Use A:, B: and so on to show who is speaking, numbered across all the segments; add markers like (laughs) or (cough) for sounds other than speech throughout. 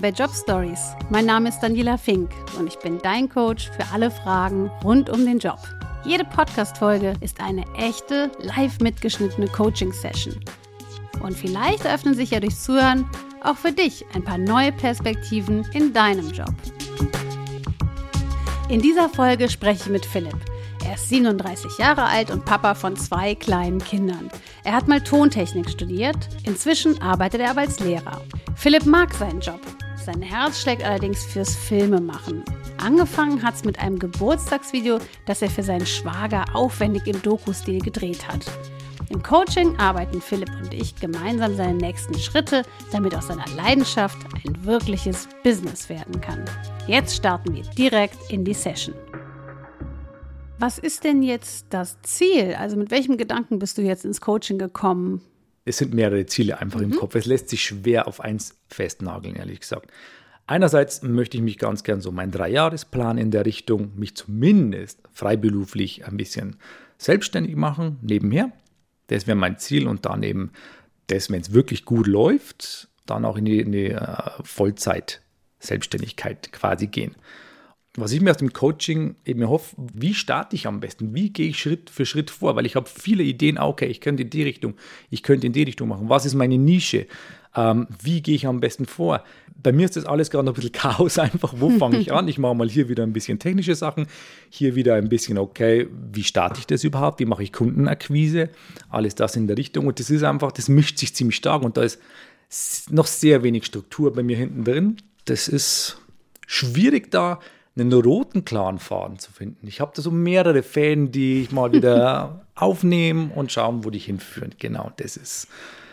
A: Bei Job Stories. Mein Name ist Daniela Fink und ich bin dein Coach für alle Fragen rund um den Job. Jede Podcast-Folge ist eine echte, live mitgeschnittene Coaching-Session. Und vielleicht eröffnen sich ja durchs Zuhören auch für dich ein paar neue Perspektiven in deinem Job. In dieser Folge spreche ich mit Philipp. Er ist 37 Jahre alt und Papa von zwei kleinen Kindern. Er hat mal Tontechnik studiert, inzwischen arbeitet er aber als Lehrer. Philipp mag seinen Job. Sein Herz schlägt allerdings fürs Filmemachen. Angefangen hat es mit einem Geburtstagsvideo, das er für seinen Schwager aufwendig im Doku-Stil gedreht hat. Im Coaching arbeiten Philipp und ich gemeinsam seine nächsten Schritte, damit aus seiner Leidenschaft ein wirkliches Business werden kann. Jetzt starten wir direkt in die Session. Was ist denn jetzt das Ziel? Also mit welchem Gedanken bist du jetzt ins Coaching gekommen?
B: Es sind mehrere Ziele einfach mhm. im Kopf. Es lässt sich schwer auf eins festnageln, ehrlich gesagt. Einerseits möchte ich mich ganz gern so meinen Dreijahresplan in der Richtung, mich zumindest freiberuflich ein bisschen selbstständig machen, nebenher. Das wäre mein Ziel und dann eben das, wenn es wirklich gut läuft, dann auch in die, in die uh, Vollzeit-Selbstständigkeit quasi gehen was ich mir aus dem Coaching eben erhoffe, wie starte ich am besten? Wie gehe ich Schritt für Schritt vor? Weil ich habe viele Ideen, okay, ich könnte in die Richtung, ich könnte in die Richtung machen. Was ist meine Nische? Ähm, wie gehe ich am besten vor? Bei mir ist das alles gerade ein bisschen (laughs) Chaos einfach. Wo fange ich an? Ich mache mal hier wieder ein bisschen technische Sachen, hier wieder ein bisschen, okay, wie starte ich das überhaupt? Wie mache ich Kundenakquise? Alles das in der Richtung. Und das ist einfach, das mischt sich ziemlich stark und da ist noch sehr wenig Struktur bei mir hinten drin. Das ist schwierig da einen roten klaren Faden zu finden. Ich habe da so mehrere Fäden, die ich mal wieder (laughs) aufnehme und schauen, wo die hinführen. Genau, das ist.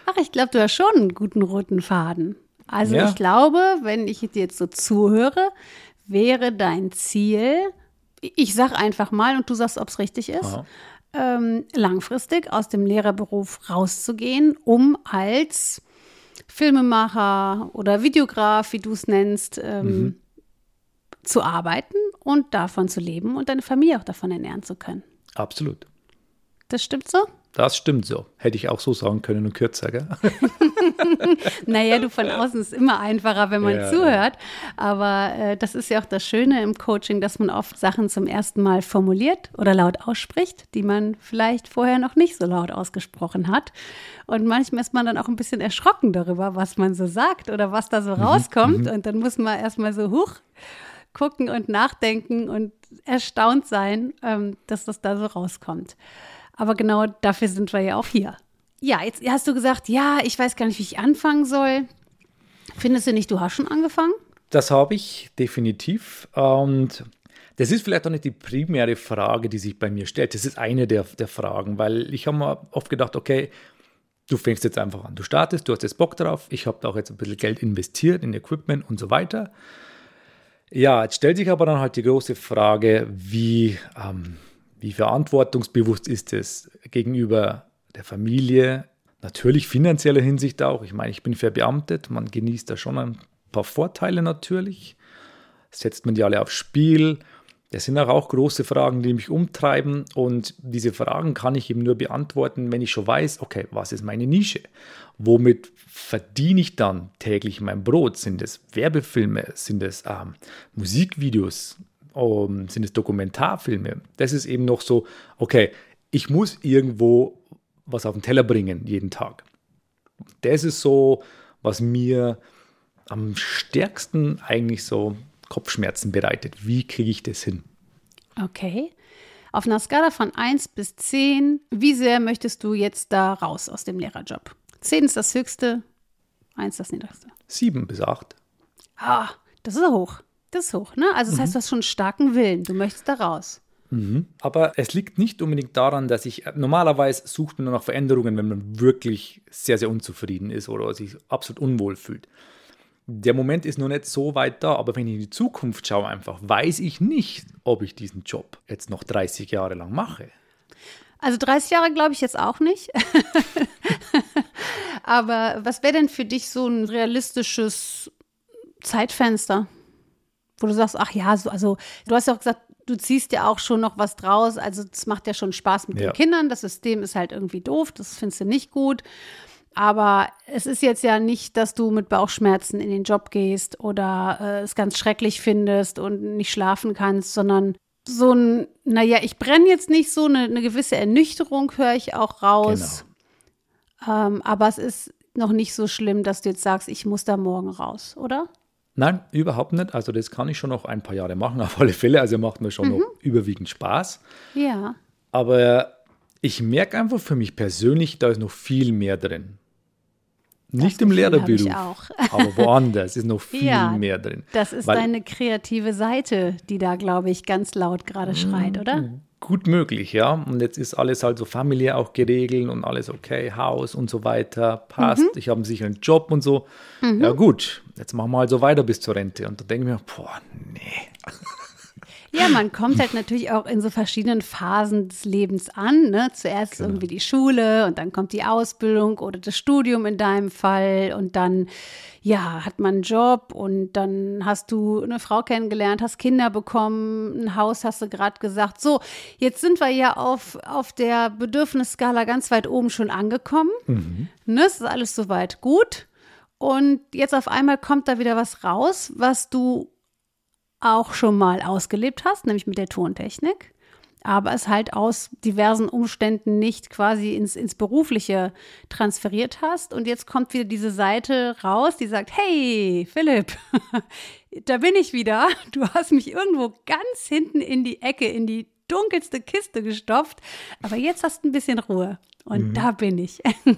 A: Ach, ich glaube, du hast schon einen guten roten Faden. Also ja. ich glaube, wenn ich dir jetzt so zuhöre, wäre dein Ziel, ich sag einfach mal und du sagst, ob es richtig ist, ähm, langfristig aus dem Lehrerberuf rauszugehen, um als Filmemacher oder Videograf, wie du es nennst, ähm, mhm zu arbeiten und davon zu leben und deine Familie auch davon ernähren zu können.
B: Absolut.
A: Das stimmt so?
B: Das stimmt so. Hätte ich auch so sagen können und kürzer, gell? (laughs)
A: naja, du von außen ist immer einfacher, wenn man ja, zuhört. Aber äh, das ist ja auch das Schöne im Coaching, dass man oft Sachen zum ersten Mal formuliert oder laut ausspricht, die man vielleicht vorher noch nicht so laut ausgesprochen hat. Und manchmal ist man dann auch ein bisschen erschrocken darüber, was man so sagt oder was da so mhm, rauskommt. Mhm, und dann muss man erstmal so, huch, gucken und nachdenken und erstaunt sein, ähm, dass das da so rauskommt. Aber genau dafür sind wir ja auch hier. Ja, jetzt hast du gesagt, ja, ich weiß gar nicht, wie ich anfangen soll. Findest du nicht, du hast schon angefangen?
B: Das habe ich definitiv. Und das ist vielleicht auch nicht die primäre Frage, die sich bei mir stellt. Das ist eine der, der Fragen, weil ich habe mir oft gedacht, okay, du fängst jetzt einfach an. Du startest, du hast jetzt Bock drauf. Ich habe da auch jetzt ein bisschen Geld investiert in Equipment und so weiter. Ja, jetzt stellt sich aber dann halt die große Frage, wie, ähm, wie verantwortungsbewusst ist es gegenüber der Familie, natürlich finanzieller Hinsicht auch. Ich meine, ich bin verbeamtet, man genießt da schon ein paar Vorteile natürlich. Setzt man die alle aufs Spiel? Das sind auch große Fragen, die mich umtreiben und diese Fragen kann ich eben nur beantworten, wenn ich schon weiß, okay, was ist meine Nische? Womit verdiene ich dann täglich mein Brot? Sind es Werbefilme? Sind es ähm, Musikvideos? Ähm, sind es Dokumentarfilme? Das ist eben noch so, okay, ich muss irgendwo was auf den Teller bringen jeden Tag. Das ist so, was mir am stärksten eigentlich so Kopfschmerzen bereitet. Wie kriege ich das hin?
A: Okay. Auf einer Skala von 1 bis 10, wie sehr möchtest du jetzt da raus aus dem Lehrerjob? 10 ist das höchste, 1 das niedrigste.
B: 7 bis 8.
A: Ah, das ist hoch. Das ist hoch, ne? Also das mhm. heißt, du hast schon einen starken Willen. Du möchtest da raus.
B: Mhm. Aber es liegt nicht unbedingt daran, dass ich normalerweise sucht man nach Veränderungen, wenn man wirklich sehr, sehr unzufrieden ist oder sich absolut unwohl fühlt der Moment ist noch nicht so weit da, aber wenn ich in die Zukunft schaue, einfach weiß ich nicht, ob ich diesen Job jetzt noch 30 Jahre lang mache.
A: Also 30 Jahre glaube ich jetzt auch nicht. (laughs) aber was wäre denn für dich so ein realistisches Zeitfenster, wo du sagst, ach ja, so, also du hast ja auch gesagt, du ziehst ja auch schon noch was draus. Also es macht ja schon Spaß mit ja. den Kindern. Das System ist halt irgendwie doof, das findest du nicht gut. Aber es ist jetzt ja nicht, dass du mit Bauchschmerzen in den Job gehst oder äh, es ganz schrecklich findest und nicht schlafen kannst, sondern so ein, naja, ich brenne jetzt nicht so, eine, eine gewisse Ernüchterung höre ich auch raus. Genau. Ähm, aber es ist noch nicht so schlimm, dass du jetzt sagst, ich muss da morgen raus, oder?
B: Nein, überhaupt nicht. Also das kann ich schon noch ein paar Jahre machen, (laughs) auf alle Fälle. Also macht mir schon mhm. noch überwiegend Spaß.
A: Ja.
B: Aber ich merke einfach für mich persönlich, da ist noch viel mehr drin. Nicht im Lehrerberuf, aber woanders ist noch (laughs) viel ja, mehr drin.
A: Das ist Weil, deine kreative Seite, die da, glaube ich, ganz laut gerade schreit, oder?
B: Gut möglich, ja. Und jetzt ist alles halt so familiär auch geregelt und alles okay, Haus und so weiter, passt. Mhm. Ich habe einen sicheren Job und so. Mhm. Ja gut, jetzt machen wir halt so weiter bis zur Rente. Und da denke ich mir, boah, nee.
A: Ja, man kommt halt natürlich auch in so verschiedenen Phasen des Lebens an. Ne? Zuerst genau. irgendwie die Schule und dann kommt die Ausbildung oder das Studium in deinem Fall und dann ja, hat man einen Job und dann hast du eine Frau kennengelernt, hast Kinder bekommen, ein Haus hast du gerade gesagt. So, jetzt sind wir ja auf, auf der Bedürfnisskala ganz weit oben schon angekommen. Mhm. Ne, es ist alles soweit gut. Und jetzt auf einmal kommt da wieder was raus, was du auch schon mal ausgelebt hast, nämlich mit der Tontechnik, aber es halt aus diversen Umständen nicht quasi ins, ins Berufliche transferiert hast. Und jetzt kommt wieder diese Seite raus, die sagt, hey, Philipp, (laughs) da bin ich wieder. Du hast mich irgendwo ganz hinten in die Ecke, in die dunkelste Kiste gestopft, aber jetzt hast du ein bisschen Ruhe. Und mhm. da bin ich.
B: genau.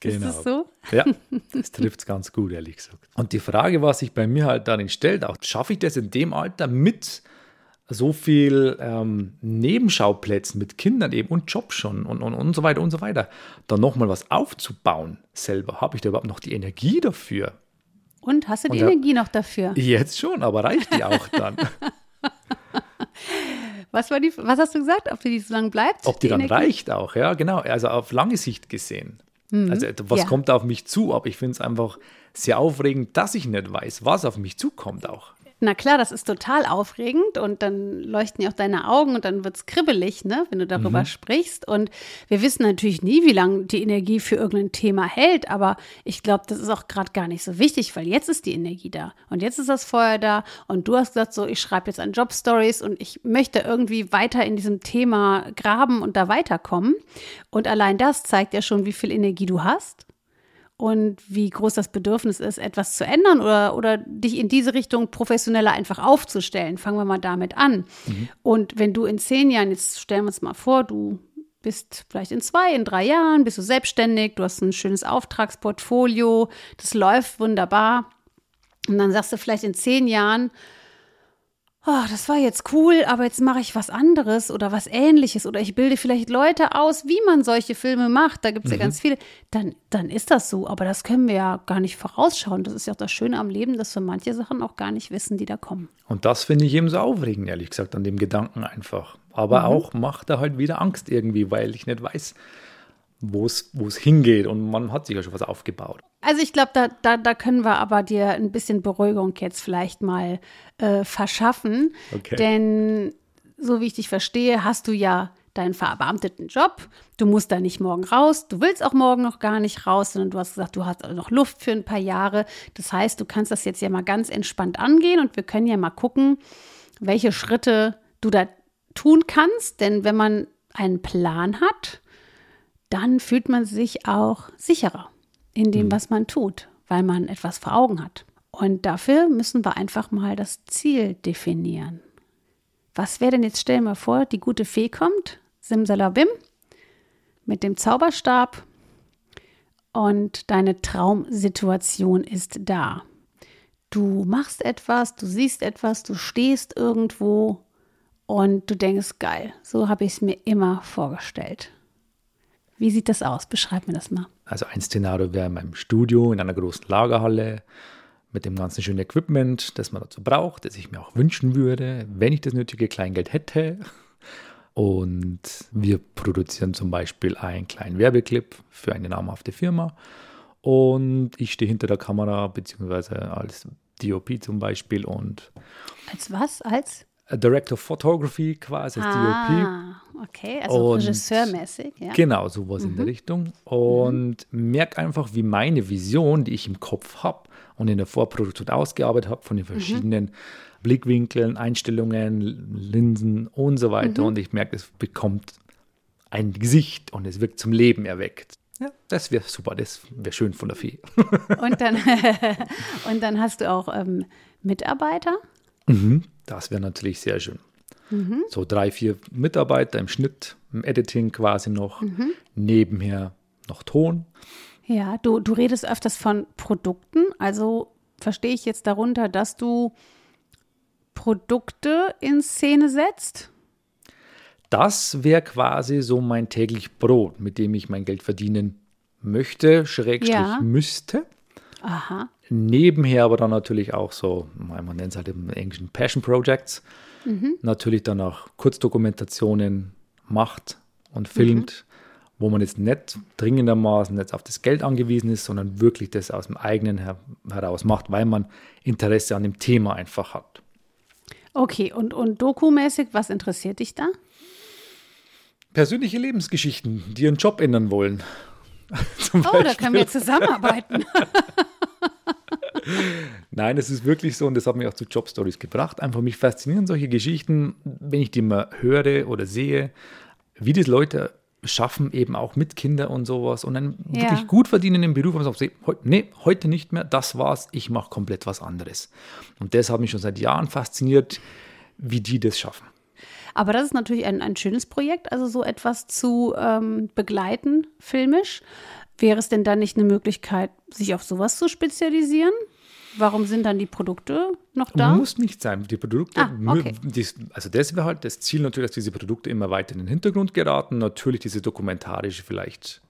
B: (laughs)
A: Ist das so?
B: Ja, das trifft es ganz gut, ehrlich gesagt. Und die Frage, was sich bei mir halt darin stellt, auch schaffe ich das in dem Alter mit so viel ähm, Nebenschauplätzen mit Kindern eben und Job schon und, und, und so weiter und so weiter, dann nochmal was aufzubauen selber. Habe ich da überhaupt noch die Energie dafür?
A: Und hast du die und, Energie noch dafür?
B: Jetzt schon, aber reicht die auch dann? (laughs)
A: Was, war die, was hast du gesagt? Ob die so lange bleibt?
B: Ob die, die dann Energie? reicht auch, ja, genau. Also auf lange Sicht gesehen. Mhm. Also was ja. kommt auf mich zu? Aber ich finde es einfach sehr aufregend, dass ich nicht weiß, was auf mich zukommt auch.
A: Na klar, das ist total aufregend und dann leuchten ja auch deine Augen und dann wird es kribbelig, ne, wenn du darüber mhm. sprichst. Und wir wissen natürlich nie, wie lange die Energie für irgendein Thema hält, aber ich glaube, das ist auch gerade gar nicht so wichtig, weil jetzt ist die Energie da und jetzt ist das Feuer da und du hast gesagt, so, ich schreibe jetzt an Jobstories und ich möchte irgendwie weiter in diesem Thema graben und da weiterkommen. Und allein das zeigt ja schon, wie viel Energie du hast und wie groß das Bedürfnis ist, etwas zu ändern oder, oder dich in diese Richtung professioneller einfach aufzustellen. Fangen wir mal damit an. Mhm. Und wenn du in zehn Jahren, jetzt stellen wir uns mal vor, du bist vielleicht in zwei, in drei Jahren, bist du selbstständig, du hast ein schönes Auftragsportfolio, das läuft wunderbar. Und dann sagst du vielleicht in zehn Jahren, oh, das war jetzt cool, aber jetzt mache ich was anderes oder was ähnliches oder ich bilde vielleicht Leute aus, wie man solche Filme macht. Da gibt es mhm. ja ganz viele. Dann, dann ist das so, aber das können wir ja gar nicht vorausschauen. Das ist ja auch das Schöne am Leben, dass wir manche Sachen auch gar nicht wissen, die da kommen.
B: Und das finde ich eben so aufregend, ehrlich gesagt, an dem Gedanken einfach. Aber mhm. auch macht er halt wieder Angst irgendwie, weil ich nicht weiß, wo es hingeht und man hat sich ja schon was aufgebaut.
A: Also ich glaube, da, da, da können wir aber dir ein bisschen Beruhigung jetzt vielleicht mal äh, verschaffen. Okay. Denn so wie ich dich verstehe, hast du ja deinen verbeamteten Job. Du musst da nicht morgen raus. Du willst auch morgen noch gar nicht raus, sondern du hast gesagt, du hast noch Luft für ein paar Jahre. Das heißt, du kannst das jetzt ja mal ganz entspannt angehen und wir können ja mal gucken, welche Schritte du da tun kannst. Denn wenn man einen Plan hat, dann fühlt man sich auch sicherer in dem, mhm. was man tut, weil man etwas vor Augen hat. Und dafür müssen wir einfach mal das Ziel definieren. Was wäre denn jetzt, stell dir mal vor, die gute Fee kommt, Simsalabim, mit dem Zauberstab und deine Traumsituation ist da. Du machst etwas, du siehst etwas, du stehst irgendwo und du denkst, geil, so habe ich es mir immer vorgestellt. Wie sieht das aus? Beschreib mir das mal.
B: Also ein Szenario wäre in meinem Studio in einer großen Lagerhalle mit dem ganzen schönen Equipment, das man dazu braucht, das ich mir auch wünschen würde, wenn ich das nötige Kleingeld hätte. Und wir produzieren zum Beispiel einen kleinen Werbeclip für eine namhafte Firma. Und ich stehe hinter der Kamera, beziehungsweise als DOP zum Beispiel. Und
A: als was? Als?
B: Director of Photography quasi als
A: ah, DOP. Okay, also und regisseurmäßig, ja.
B: Genau, sowas mhm. in der mhm. Richtung. Und mhm. merke einfach, wie meine Vision, die ich im Kopf habe und in der Vorproduktion ausgearbeitet habe, von den mhm. verschiedenen mhm. Blickwinkeln, Einstellungen, Linsen und so weiter. Mhm. Und ich merke, es bekommt ein Gesicht und es wirkt zum Leben erweckt. Ja, das wäre super, das wäre schön von der Fee.
A: und, dann, (laughs) und dann hast du auch ähm, Mitarbeiter?
B: Mhm, das wäre natürlich sehr schön. Mhm. So drei, vier Mitarbeiter im Schnitt, im Editing quasi noch, mhm. nebenher noch Ton.
A: Ja, du, du redest öfters von Produkten, also verstehe ich jetzt darunter, dass du Produkte in Szene setzt?
B: Das wäre quasi so mein täglich Brot, mit dem ich mein Geld verdienen möchte, Schrägstrich ja. müsste.
A: Aha.
B: Nebenher aber dann natürlich auch so, man nennt es halt im Englischen Passion Projects, mhm. natürlich dann auch Kurzdokumentationen macht und filmt, mhm. wo man jetzt nicht dringendermaßen jetzt auf das Geld angewiesen ist, sondern wirklich das aus dem eigenen her heraus macht, weil man Interesse an dem Thema einfach hat.
A: Okay, und, und dokumäßig, was interessiert dich da?
B: Persönliche Lebensgeschichten, die ihren Job ändern wollen. (laughs)
A: oh, da können wir zusammenarbeiten. (laughs)
B: Nein, es ist wirklich so und das hat mich auch zu Jobstories gebracht. Einfach mich faszinieren solche Geschichten, wenn ich die mal höre oder sehe, wie das Leute schaffen, eben auch mit Kindern und sowas und dann ja. wirklich gut verdienen im Beruf und sagen, nee, heute nicht mehr, das war's, ich mache komplett was anderes. Und das hat mich schon seit Jahren fasziniert, wie die das schaffen.
A: Aber das ist natürlich ein, ein schönes Projekt, also so etwas zu ähm, begleiten, filmisch. Wäre es denn dann nicht eine Möglichkeit, sich auf sowas zu spezialisieren? Warum sind dann die Produkte noch da?
B: Muss nicht sein. Die Produkte, ah, okay. also das wäre halt das Ziel natürlich, dass diese Produkte immer weiter in den Hintergrund geraten. Natürlich diese dokumentarische vielleicht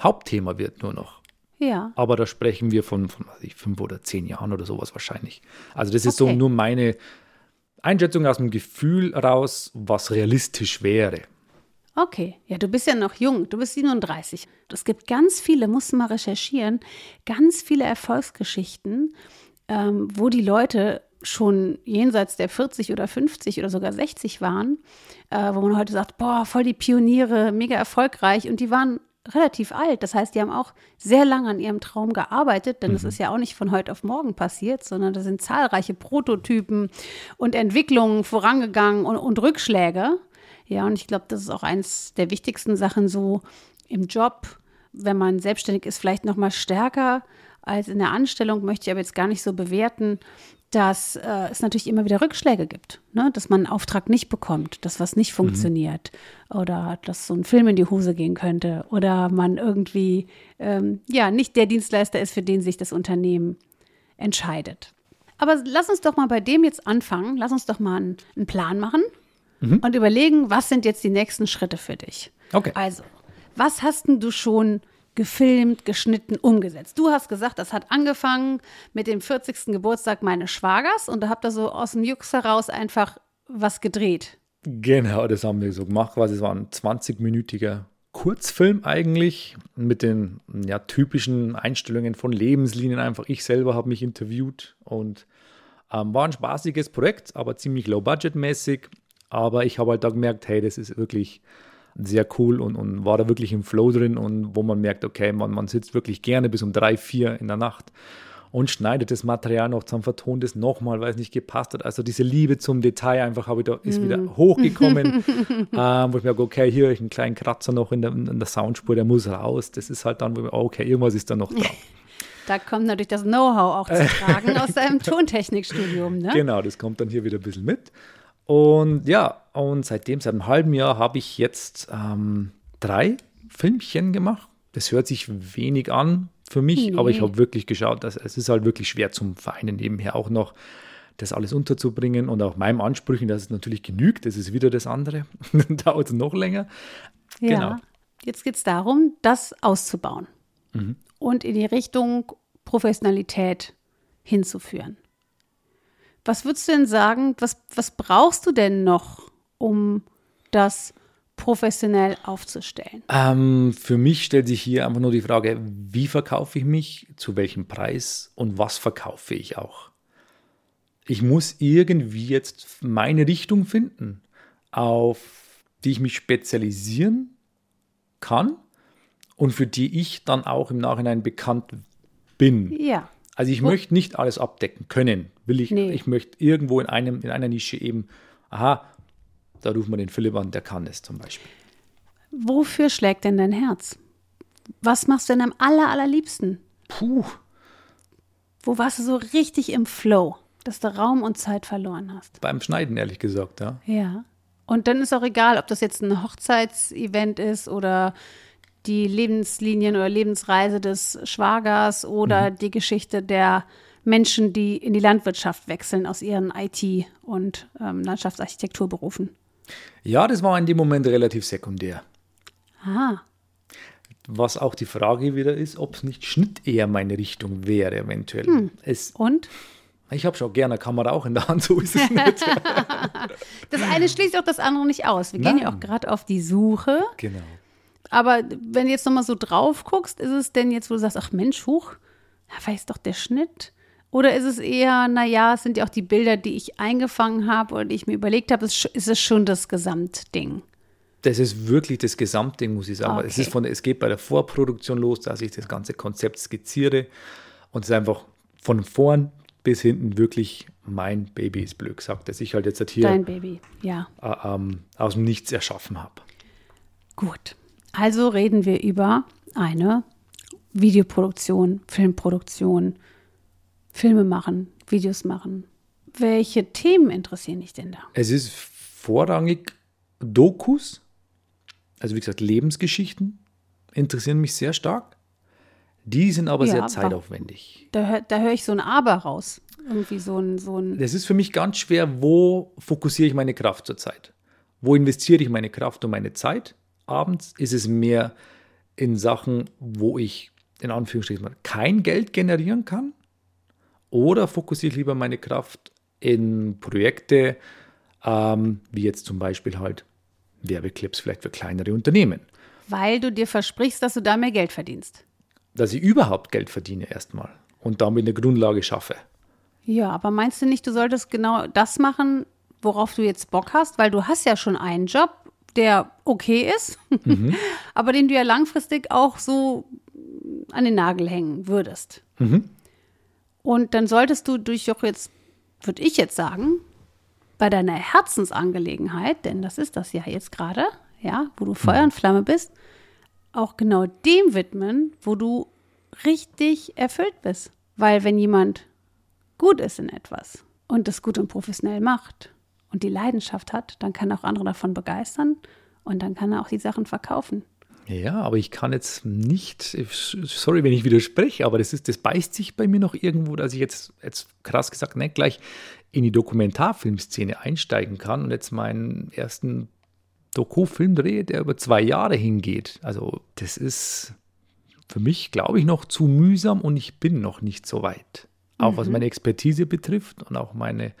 B: Hauptthema wird nur noch.
A: Ja.
B: Aber da sprechen wir von, von ich, fünf oder zehn Jahren oder sowas wahrscheinlich. Also das ist okay. so nur meine Einschätzung aus dem Gefühl raus, was realistisch wäre.
A: Okay, ja, du bist ja noch jung, du bist 37. Es gibt ganz viele, musst du mal recherchieren, ganz viele Erfolgsgeschichten, ähm, wo die Leute schon jenseits der 40 oder 50 oder sogar 60 waren, äh, wo man heute sagt, boah, voll die Pioniere, mega erfolgreich und die waren relativ alt. Das heißt, die haben auch sehr lange an ihrem Traum gearbeitet, denn mhm. das ist ja auch nicht von heute auf morgen passiert, sondern da sind zahlreiche Prototypen und Entwicklungen vorangegangen und, und Rückschläge. Ja, und ich glaube, das ist auch eins der wichtigsten Sachen so im Job, wenn man selbstständig ist, vielleicht noch mal stärker als in der Anstellung, möchte ich aber jetzt gar nicht so bewerten, dass äh, es natürlich immer wieder Rückschläge gibt, ne? dass man einen Auftrag nicht bekommt, dass was nicht mhm. funktioniert mhm. oder dass so ein Film in die Hose gehen könnte oder man irgendwie ähm, ja nicht der Dienstleister ist, für den sich das Unternehmen entscheidet. Aber lass uns doch mal bei dem jetzt anfangen. Lass uns doch mal einen, einen Plan machen mhm. und überlegen, was sind jetzt die nächsten Schritte für dich.
B: Okay.
A: Also, was hast denn du schon gefilmt, geschnitten, umgesetzt. Du hast gesagt, das hat angefangen mit dem 40. Geburtstag meines Schwagers und da habt ihr so aus dem Jux heraus einfach was gedreht.
B: Genau, das haben wir so gemacht. Quasi, es war ein 20-minütiger Kurzfilm eigentlich mit den ja, typischen Einstellungen von Lebenslinien. Einfach ich selber habe mich interviewt und ähm, war ein spaßiges Projekt, aber ziemlich low-budget-mäßig. Aber ich habe halt da gemerkt, hey, das ist wirklich sehr cool und, und war da wirklich im Flow drin und wo man merkt, okay, man, man sitzt wirklich gerne bis um drei, vier in der Nacht und schneidet das Material noch zusammen, vertont es nochmal, weil es nicht gepasst hat. Also diese Liebe zum Detail einfach habe ich da, ist mm. wieder hochgekommen, (laughs) ähm, wo ich mir sage, okay, hier habe ich einen kleinen Kratzer noch in der, in der Soundspur, der muss raus. Das ist halt dann, wo ich, okay, irgendwas ist da noch da. (laughs)
A: Da kommt natürlich das Know-how auch zu (laughs) tragen aus deinem Tontechnikstudium, ne?
B: Genau, das kommt dann hier wieder ein bisschen mit. Und ja, und seitdem, seit einem halben Jahr, habe ich jetzt ähm, drei Filmchen gemacht. Das hört sich wenig an für mich, nee. aber ich habe wirklich geschaut, dass es ist halt wirklich schwer zum Vereinen nebenher auch noch das alles unterzubringen und auch meinem Ansprüchen, dass es natürlich genügt, das ist wieder das andere. (laughs) Dauert es noch länger.
A: Ja. Genau. Jetzt geht es darum, das auszubauen mhm. und in die Richtung Professionalität hinzuführen. Was würdest du denn sagen, was, was brauchst du denn noch, um das professionell aufzustellen?
B: Ähm, für mich stellt sich hier einfach nur die Frage, wie verkaufe ich mich, zu welchem Preis und was verkaufe ich auch? ich muss irgendwie jetzt meine Richtung finden, auf die ich mich spezialisieren kann und für die ich dann auch im Nachhinein bekannt bin.
A: Ja.
B: Also ich möchte nicht alles abdecken können, will ich.
A: Nee.
B: Ich möchte irgendwo in einem in einer Nische eben, aha, da ruft man den Philipp an, der kann es zum Beispiel.
A: Wofür schlägt denn dein Herz? Was machst du denn am aller, allerliebsten?
B: Puh,
A: Wo warst du so richtig im Flow, dass du Raum und Zeit verloren hast?
B: beim Schneiden ehrlich gesagt, ja.
A: Ja. Und dann ist auch egal, ob das jetzt ein Hochzeitsevent ist oder die Lebenslinien oder Lebensreise des Schwagers oder die Geschichte der Menschen, die in die Landwirtschaft wechseln aus ihren IT- und ähm, Landschaftsarchitekturberufen.
B: Ja, das war in dem Moment relativ sekundär.
A: Ah,
B: Was auch die Frage wieder ist, ob es nicht Schnitt eher meine Richtung wäre, eventuell. Es,
A: und?
B: ich habe schon gerne eine Kamera auch in der Hand, (laughs) so ist es nicht. (laughs)
A: Das eine schließt auch das andere nicht aus. Wir gehen ja
B: Nein.
A: auch gerade auf die Suche.
B: genau.
A: Aber wenn du jetzt nochmal so drauf guckst, ist es denn jetzt, wo du sagst, ach Mensch, huch, ja, vielleicht ist doch der Schnitt? Oder ist es eher, naja, es sind ja auch die Bilder, die ich eingefangen habe oder die ich mir überlegt habe, ist, es schon das Gesamtding?
B: Das ist wirklich das Gesamtding, muss ich sagen. weil Es,
A: Okay.
B: ist von, es geht bei der Vorproduktion los, dass ich das ganze Konzept skizziere und es ist einfach von vorn bis hinten wirklich mein Baby ist blöd gesagt, dass ich halt jetzt hier
A: Dein Baby, ja.
B: äh, ähm, aus dem Nichts erschaffen habe.
A: Gut. Also reden wir über eine Videoproduktion, Filmproduktion, Filme machen, Videos machen. Welche Themen interessieren dich denn da?
B: Es ist vorrangig Dokus, also wie gesagt Lebensgeschichten, interessieren mich sehr stark. Die sind aber
A: Ja,
B: sehr zeitaufwendig.
A: Da, da höre ich so ein Aber raus. Irgendwie so ein, so ein
B: Das ist für mich ganz schwer, wo fokussiere ich meine Kraft zurzeit? Wo investiere ich meine Kraft und meine Zeit? Abends ist es mehr in Sachen, wo ich in Anführungsstrichen mal kein Geld generieren kann? Oder fokussiere ich lieber meine Kraft in Projekte, ähm, wie jetzt zum Beispiel halt Werbeclips vielleicht für kleinere Unternehmen?
A: Weil du dir versprichst, dass du da mehr Geld verdienst.
B: Dass ich überhaupt Geld verdiene erstmal und damit eine Grundlage schaffe.
A: Ja, aber meinst du nicht, du solltest genau das machen, worauf du jetzt Bock hast? Weil du hast ja schon einen Job, der okay ist, (laughs) aber den du ja langfristig auch so an den Nagel hängen würdest. Und dann solltest du durch auch jetzt, würde ich jetzt sagen, bei deiner Herzensangelegenheit, denn das ist das ja jetzt gerade, ja, wo du Feuer und Flamme bist, auch genau dem widmen, wo du richtig erfüllt bist. Weil wenn jemand gut ist in etwas und das gut und professionell macht und die Leidenschaft hat, dann kann auch andere davon begeistern und dann kann er auch die Sachen verkaufen.
B: Ja, aber ich kann jetzt nicht, sorry, wenn ich widerspreche, aber das ist, das beißt sich bei mir noch irgendwo, dass ich jetzt, jetzt krass gesagt nicht gleich in die Dokumentarfilmszene einsteigen kann und jetzt meinen ersten Doku-Film drehe, der über zwei Jahre hingeht. Also das ist für mich, glaube ich, noch zu mühsam und ich bin noch nicht so weit. Auch was meine Expertise betrifft und auch meine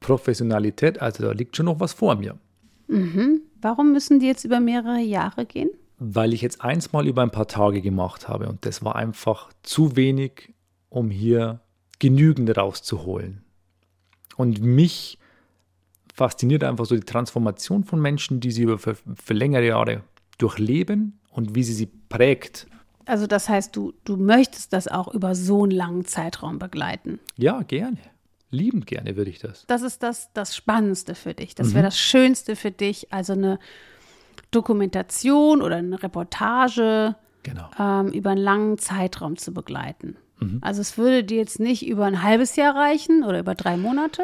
B: Professionalität. Also da liegt schon noch was vor mir.
A: Warum müssen die jetzt über mehrere Jahre gehen?
B: Weil ich jetzt eins mal über ein paar Tage gemacht habe und das war einfach zu wenig, um hier genügend rauszuholen. Und mich fasziniert einfach so die Transformation von Menschen, die sie über für, für längere Jahre durchleben und wie sie sie prägt.
A: Also das heißt, du, du möchtest das auch über so einen langen Zeitraum begleiten.
B: Ja, gerne. Liebend gerne würde ich das.
A: Das ist das, das Spannendste für dich. Das wäre das Schönste für dich. Also eine Dokumentation oder eine Reportage
B: Genau.
A: ähm, über einen langen Zeitraum zu begleiten. Also es würde dir jetzt nicht über ein halbes Jahr reichen oder über drei Monate.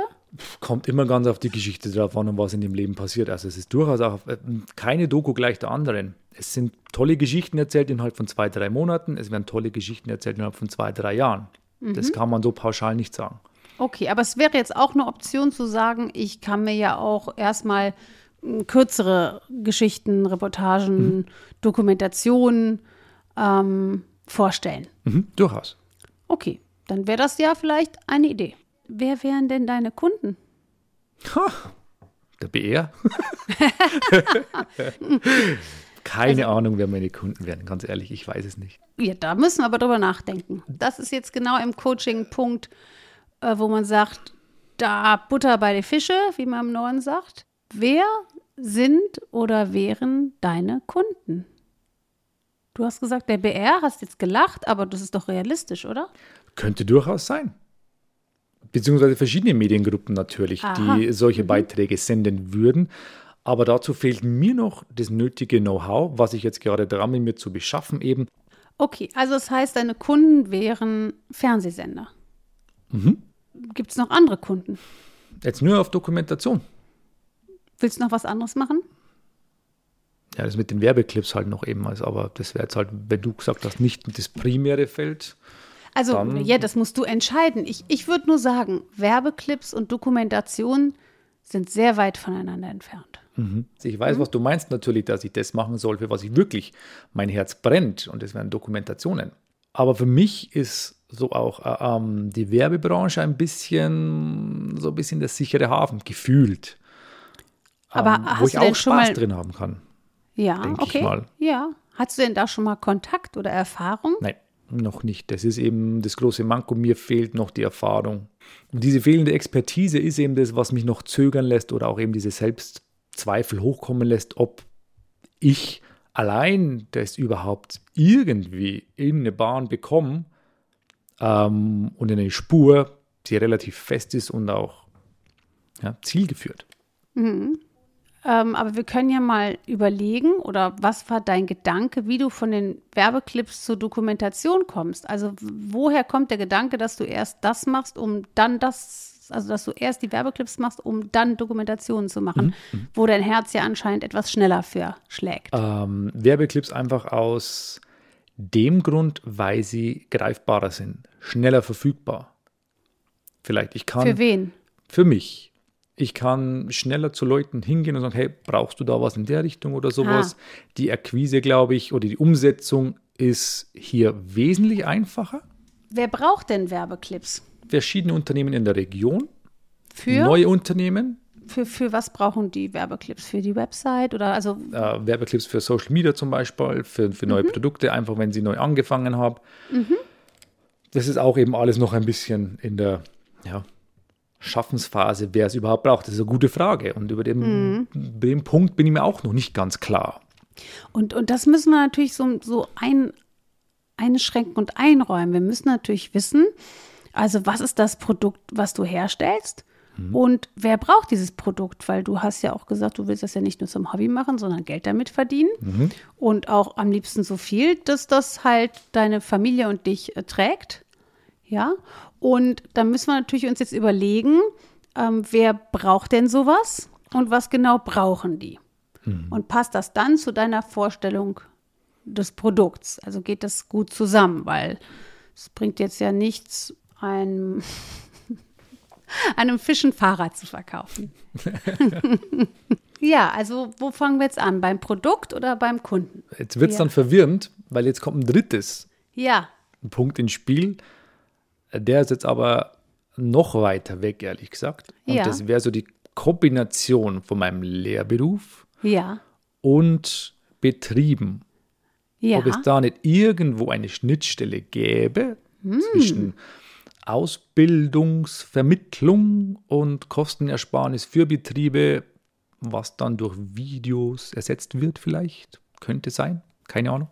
B: Kommt immer ganz auf die Geschichte drauf an und was in dem Leben passiert. Also es ist durchaus auch äh, keine Doku gleich der anderen. Es sind tolle Geschichten erzählt innerhalb von zwei, drei Monaten. Es werden tolle Geschichten erzählt innerhalb von zwei, drei Jahren. Das kann man so pauschal nicht sagen.
A: Okay, aber es wäre jetzt auch eine Option zu sagen, ich kann mir ja auch erstmal kürzere Geschichten, Reportagen, Dokumentationen ähm, vorstellen.
B: Mhm, durchaus.
A: Okay, dann wäre das ja vielleicht eine Idee. Wer wären denn deine Kunden?
B: Der BR? (laughs) Keine Ahnung, wer meine Kunden werden, ganz ehrlich, ich weiß es nicht.
A: Ja, da müssen wir aber drüber nachdenken. Das ist jetzt genau im Coaching-Punkt, äh, wo man sagt, da Butter bei den Fische, wie man im Norden sagt. Wer sind oder wären deine Kunden? Du hast gesagt, der BR, hast jetzt gelacht, aber das ist doch realistisch, oder?
B: Könnte durchaus sein. Beziehungsweise verschiedene Mediengruppen natürlich,
A: Aha.
B: die solche
A: Mhm.
B: Beiträge senden würden. Aber dazu fehlt mir noch das nötige Know-how, was ich jetzt gerade dran bin, mir zu beschaffen eben.
A: Okay, also das heißt, deine Kunden wären Fernsehsender.
B: Mhm.
A: Gibt es noch andere Kunden?
B: Jetzt nur auf Dokumentation.
A: Willst du noch was anderes machen?
B: Ja, das mit den Werbeclips halt noch eben, also, aber das wäre jetzt halt, wenn du gesagt hast, nicht das primäre Feld.
A: Also,
B: Dann-
A: ja, das musst du entscheiden. Ich, ich würde nur sagen, Werbeclips und Dokumentation sind sehr weit voneinander entfernt.
B: Ich weiß, was du meinst natürlich, dass ich das machen soll, für was ich wirklich mein Herz brennt und das wären Dokumentationen. Aber für mich ist so auch äh, ähm, die Werbebranche ein bisschen so ein bisschen der sichere Hafen gefühlt.
A: Aber
B: ähm, wo ich auch Spaß drin haben kann.
A: Ja, okay.
B: mal.
A: Ja. Hast du denn da schon mal Kontakt oder Erfahrung?
B: Nein, noch nicht. Das ist eben das große Manko. Mir fehlt noch die Erfahrung. Und diese fehlende Expertise ist eben das, was mich noch zögern lässt oder auch eben diese Selbstzweifel hochkommen lässt, ob ich allein das überhaupt irgendwie in eine Bahn bekomme ähm, und in eine Spur, die relativ fest ist und auch ja, zielgeführt.
A: Ähm, aber wir können ja mal überlegen, oder was war dein Gedanke, wie du von den Werbeclips zur Dokumentation kommst? Also woher kommt der Gedanke, dass du erst das machst, um dann das, also dass du erst die Werbeclips machst, um dann Dokumentationen zu machen, wo dein Herz ja anscheinend etwas schneller für schlägt?
B: Ähm, Werbeclips einfach aus dem Grund, weil sie greifbarer sind, schneller verfügbar. Vielleicht, ich kann
A: Für wen?
B: für mich. Ich kann schneller zu Leuten hingehen und sagen, hey, brauchst du da was in der Richtung oder sowas? Die Akquise, glaube ich, oder die Umsetzung ist hier wesentlich einfacher.
A: Wer braucht denn Werbeclips?
B: Verschiedene Unternehmen in der Region,
A: Für,
B: neue Unternehmen,
A: für, für was brauchen die Werbeclips? Für die Website oder also
B: äh, Werbeclips für Social Media zum Beispiel, für, für neue Produkte, einfach wenn sie neu angefangen haben. Das ist auch eben alles noch ein bisschen in der ja, Schaffensphase, wer es überhaupt braucht. Das ist eine gute Frage. Und über den, den Punkt bin ich mir auch noch nicht ganz klar.
A: Und, und das müssen wir natürlich so, so ein, einschränken und einräumen. Wir müssen natürlich wissen, also was ist das Produkt, was du herstellst und wer braucht dieses Produkt? Weil du hast ja auch gesagt, du willst das ja nicht nur zum Hobby machen, sondern Geld damit verdienen und auch am liebsten so viel, dass das halt deine Familie und dich äh, trägt. Ja, und da müssen wir natürlich uns jetzt überlegen, ähm, wer braucht denn sowas und was genau brauchen die? Und passt das dann zu deiner Vorstellung des Produkts? Also geht das gut zusammen, weil es bringt jetzt ja nichts, (laughs) einem, einem Fisch ein Fahrrad zu verkaufen. (laughs) ja, also wo fangen wir jetzt an? Beim Produkt oder beim Kunden?
B: Jetzt wird es
A: Ja.
B: dann verwirrend, weil jetzt kommt ein drittes
A: Ja,
B: Punkt ins Spiel. Der ist jetzt aber noch weiter weg, ehrlich gesagt. Und
A: Ja.
B: das wäre so die Kombination von meinem Lehrberuf
A: ja,
B: und Betrieben.
A: ja.
B: Ob es da nicht irgendwo eine Schnittstelle gäbe
A: Hm.
B: zwischen Ausbildungsvermittlung und Kostenersparnis für Betriebe, was dann durch Videos ersetzt wird vielleicht. Könnte sein. Keine Ahnung.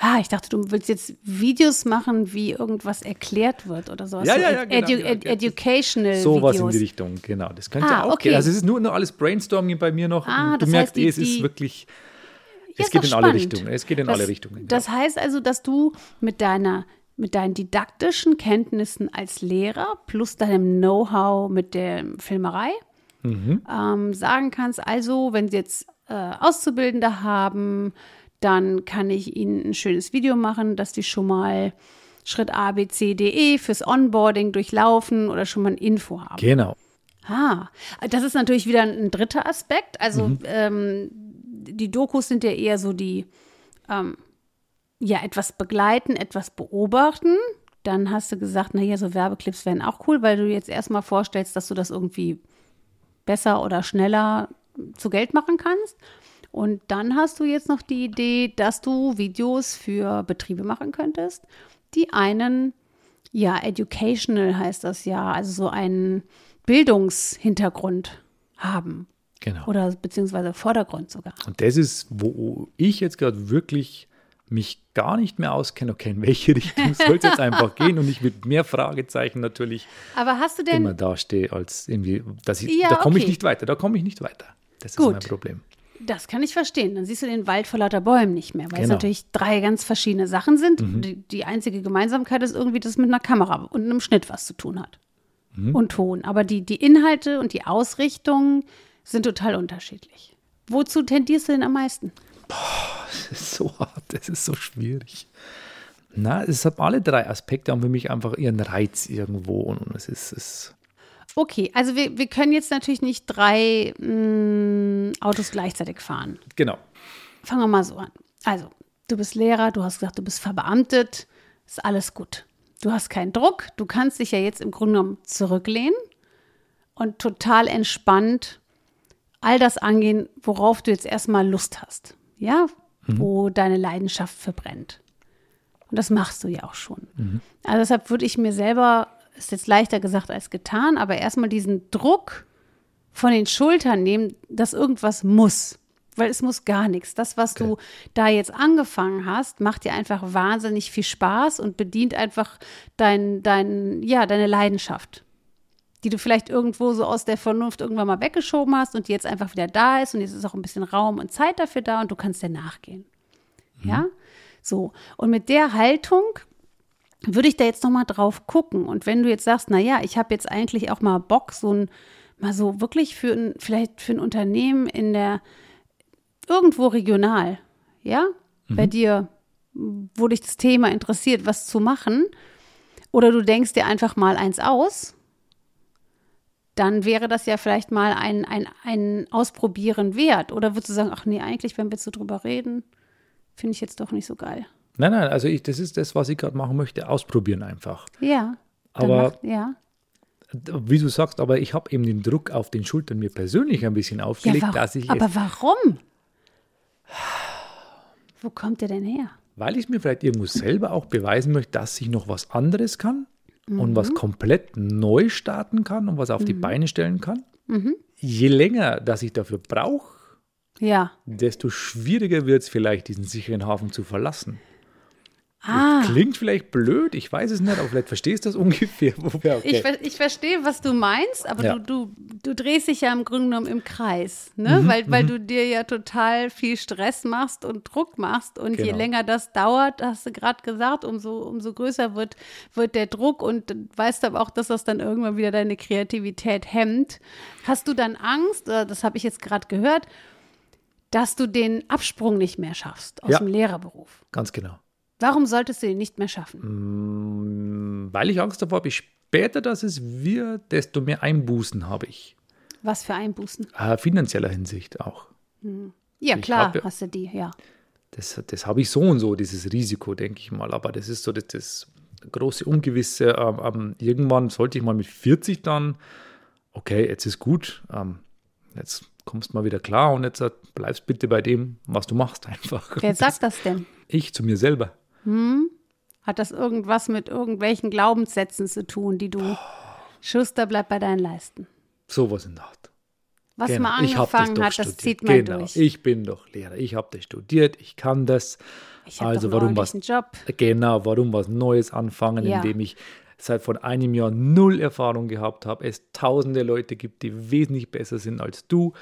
A: Ah, ich dachte, du willst jetzt Videos machen, wie irgendwas erklärt wird oder sowas.
B: Ja,
A: so
B: ja, ja, genau,
A: edu
B: ja,
A: ed
B: ja.
A: educational
B: Sowas in
A: Videos.
B: die Richtung, genau. Das könnte
A: Ah,
B: auch
A: okay.
B: gehen. Also es ist nur, nur alles Brainstorming bei mir noch.
A: Ah,
B: du
A: das
B: merkst
A: heißt, die-
B: eh, es ist wirklich,
A: Ja,
B: es geht in alle. Richtungen. Es geht in
A: das,
B: alle Richtungen. genau.
A: Das heißt also, dass du mit deiner mit deinen didaktischen Kenntnissen als Lehrer plus deinem Know-how mit der Filmerei
B: Mhm.
A: ähm, sagen kannst, also wenn sie jetzt äh, Auszubildende haben, dann kann ich ihnen ein schönes Video machen, dass die schon mal Schritt A, B, C, D, E fürs Onboarding durchlaufen oder schon mal ein Info haben.
B: Genau.
A: Ah, das ist natürlich wieder ein dritter Aspekt. Also
B: Mhm.
A: ähm, die Dokus sind ja eher so die, ähm, ja, etwas begleiten, etwas beobachten. Dann hast du gesagt, naja, so Werbeclips wären auch cool, weil du jetzt erstmal vorstellst, dass du das irgendwie besser oder schneller zu Geld machen kannst. Und dann hast du jetzt noch die Idee, dass du Videos für Betriebe machen könntest, die einen, ja, educational heißt das ja, also so einen Bildungshintergrund haben.
B: Genau.
A: Oder beziehungsweise Vordergrund sogar.
B: Und das ist, wo ich jetzt gerade wirklich mich gar nicht mehr auskenne, okay, in welche Richtung (laughs) soll es jetzt einfach gehen und ich mit mehr Fragezeichen natürlich
A: Aber hast du denn,
B: immer dastehe, als irgendwie, dass ich,
A: Ja,
B: da komme ich
A: okay.
B: nicht weiter, da komme ich nicht weiter. Das
A: Gut.
B: ist mein Problem.
A: Das kann ich verstehen, dann siehst du den Wald vor lauter Bäumen nicht mehr, weil es
B: Genau.
A: natürlich drei ganz verschiedene Sachen sind.
B: Mhm.
A: Die, die einzige Gemeinsamkeit ist irgendwie, dass es mit einer Kamera und einem Schnitt was zu tun hat.
B: Mhm.
A: Und Ton. Aber die, die Inhalte und die Ausrichtung sind total unterschiedlich. Wozu tendierst du denn am meisten?
B: Das ist so hart, das ist so schwierig. Na, es hat alle drei Aspekte haben für mich einfach ihren Reiz irgendwo und es ist, es,
A: Okay, also wir, wir können jetzt natürlich nicht drei mh, Autos gleichzeitig fahren.
B: genau.
A: Fangen wir mal so an. Also, du bist Lehrer, du hast gesagt, du bist verbeamtet, ist alles gut. Du hast keinen Druck, du kannst dich ja jetzt im Grunde genommen zurücklehnen und total entspannt all das angehen, worauf du jetzt erstmal Lust hast. Ja, wo deine Leidenschaft verbrennt. Und das machst du ja auch schon. Also deshalb würde ich mir selber, ist jetzt leichter gesagt als getan, aber erstmal diesen Druck von den Schultern nehmen, dass irgendwas muss. Weil es muss gar nichts. Das, was du da jetzt angefangen hast, macht dir einfach wahnsinnig viel Spaß und bedient einfach dein, dein, ja, deine Leidenschaft, die du vielleicht irgendwo so aus der Vernunft irgendwann mal weggeschoben hast und die jetzt einfach wieder da ist und jetzt ist auch ein bisschen Raum und Zeit dafür da und du kannst dir nachgehen. Ja, so. Und mit der Haltung würde ich da jetzt noch mal drauf gucken. Und wenn du jetzt sagst, na ja, ich habe jetzt eigentlich auch mal Bock, so ein, mal so wirklich für ein, vielleicht für ein Unternehmen in der, irgendwo regional, ja, bei dir, wo dich das Thema interessiert, was zu machen, oder du denkst dir einfach mal eins aus, dann wäre das ja vielleicht mal ein, ein, ein Ausprobieren wert. Oder würdest du sagen, ach nee, eigentlich, wenn wir jetzt so drüber reden, finde ich jetzt doch nicht so geil.
B: Nein, nein, also ich, das ist das, was ich gerade machen möchte, ausprobieren einfach.
A: Ja.
B: Aber-
A: macht, ja.
B: Wie du sagst, aber ich habe eben den Druck auf den Schultern mir persönlich ein bisschen
A: Ja,
B: aufgelegt,
A: warum?
B: dass ich
A: aber warum? Wo kommt der denn her?
B: weil ich mir vielleicht irgendwo selber auch beweisen möchte, dass ich noch was anderes kann und
A: Mhm.
B: was komplett neu starten kann und was auf die Beine stellen kann.
A: Mhm.
B: Je länger, dass ich dafür brauche,
A: Ja.
B: desto schwieriger wird es vielleicht, diesen sicheren Hafen zu verlassen.
A: Ah,
B: Klingt vielleicht blöd, ich weiß es nicht, aber vielleicht verstehst du das (laughs) ungefähr. Okay.
A: ich, ich verstehe, was du meinst, aber
B: Ja.
A: du, du, du drehst dich ja im Grunde genommen im Kreis, ne?
B: Mhm,
A: weil, weil du dir ja total viel Stress machst und Druck machst. Und je
B: Genau.
A: länger das dauert, hast du gerade gesagt, umso, umso größer wird, wird der Druck und du weißt aber auch, dass das dann irgendwann wieder deine Kreativität hemmt. Hast du dann Angst, das habe ich jetzt gerade gehört, dass du den Absprung nicht mehr schaffst aus
B: Ja.
A: dem Lehrerberuf?
B: Ganz genau.
A: Warum solltest du den nicht mehr schaffen?
B: Weil ich Angst davor habe, je später das es wird, desto mehr Einbußen habe ich.
A: Was für Einbußen?
B: Äh, finanzieller Hinsicht auch.
A: Ja,
B: Ich
A: klar,
B: hab
A: hast du die, ja.
B: Das, das habe ich so und so, dieses Risiko, denke ich mal. Aber das ist so das, das große Ungewisse. Ähm, ähm, irgendwann sollte ich mal mit 40 dann, okay, jetzt ist gut, ähm, jetzt kommst du mal wieder klar und jetzt äh, bleibst bitte bei dem, was du machst (laughs) einfach.
A: Wer sagt das denn?
B: Ich zu mir selber.
A: Hat das irgendwas mit irgendwelchen Glaubenssätzen zu tun, die du. Schuster bleibt bei deinen Leisten.
B: Sowas in der Art.
A: Was
B: Genau,
A: man angefangen hat, das
B: studiert.
A: zieht man
B: genau.
A: durch.
B: Ich bin doch Lehrer, ich habe das studiert, ich kann das.
A: Ich
B: also
A: doch
B: warum was
A: Job.
B: Genau, warum was Neues anfangen,
A: Ja.
B: indem ich seit von einem Jahr null Erfahrung gehabt habe, es tausende Leute gibt, die wesentlich besser sind als du.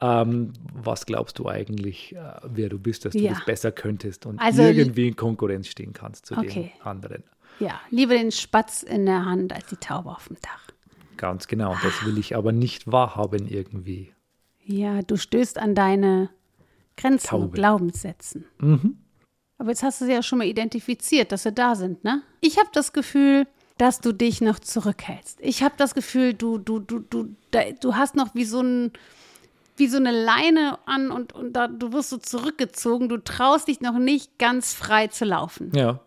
B: Ähm, was glaubst du eigentlich, äh, wer du bist, dass du
A: Ja.
B: das besser könntest und
A: Also-
B: irgendwie in Konkurrenz stehen kannst zu
A: Okay.
B: den anderen?
A: Ja, lieber den Spatz in der Hand als die Taube auf dem Dach.
B: Ganz genau. Und das will ich aber nicht wahrhaben irgendwie.
A: Ja, du stößt an deine Grenzen und
B: Taube.
A: Glaubenssätzen. Aber jetzt hast du sie ja schon mal identifiziert, dass sie da sind, ne? Ich habe das Gefühl, dass du dich noch zurückhältst. Ich habe das Gefühl, du, du, du, du, da, du hast noch wie so ein wie so eine Leine an und, und da, du wirst so zurückgezogen. Du traust dich noch nicht ganz frei zu laufen.
B: Ja,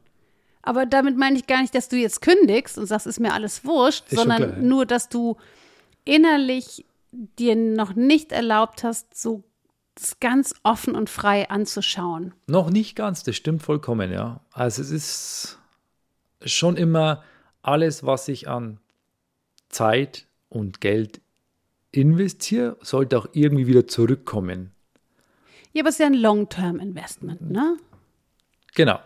A: Aber damit meine ich gar nicht, dass du jetzt kündigst und sagst, ist mir alles wurscht,
B: Ist
A: sondern
B: klar, ja.
A: nur, dass du innerlich dir noch nicht erlaubt hast, so das ganz offen und frei anzuschauen.
B: Noch nicht ganz, das stimmt vollkommen, ja. Also es ist schon immer alles, was ich an Zeit und Geld investiere, sollte auch irgendwie wieder zurückkommen.
A: Ja, aber es ist ja ein Long-Term-Investment, ne?
B: Genau.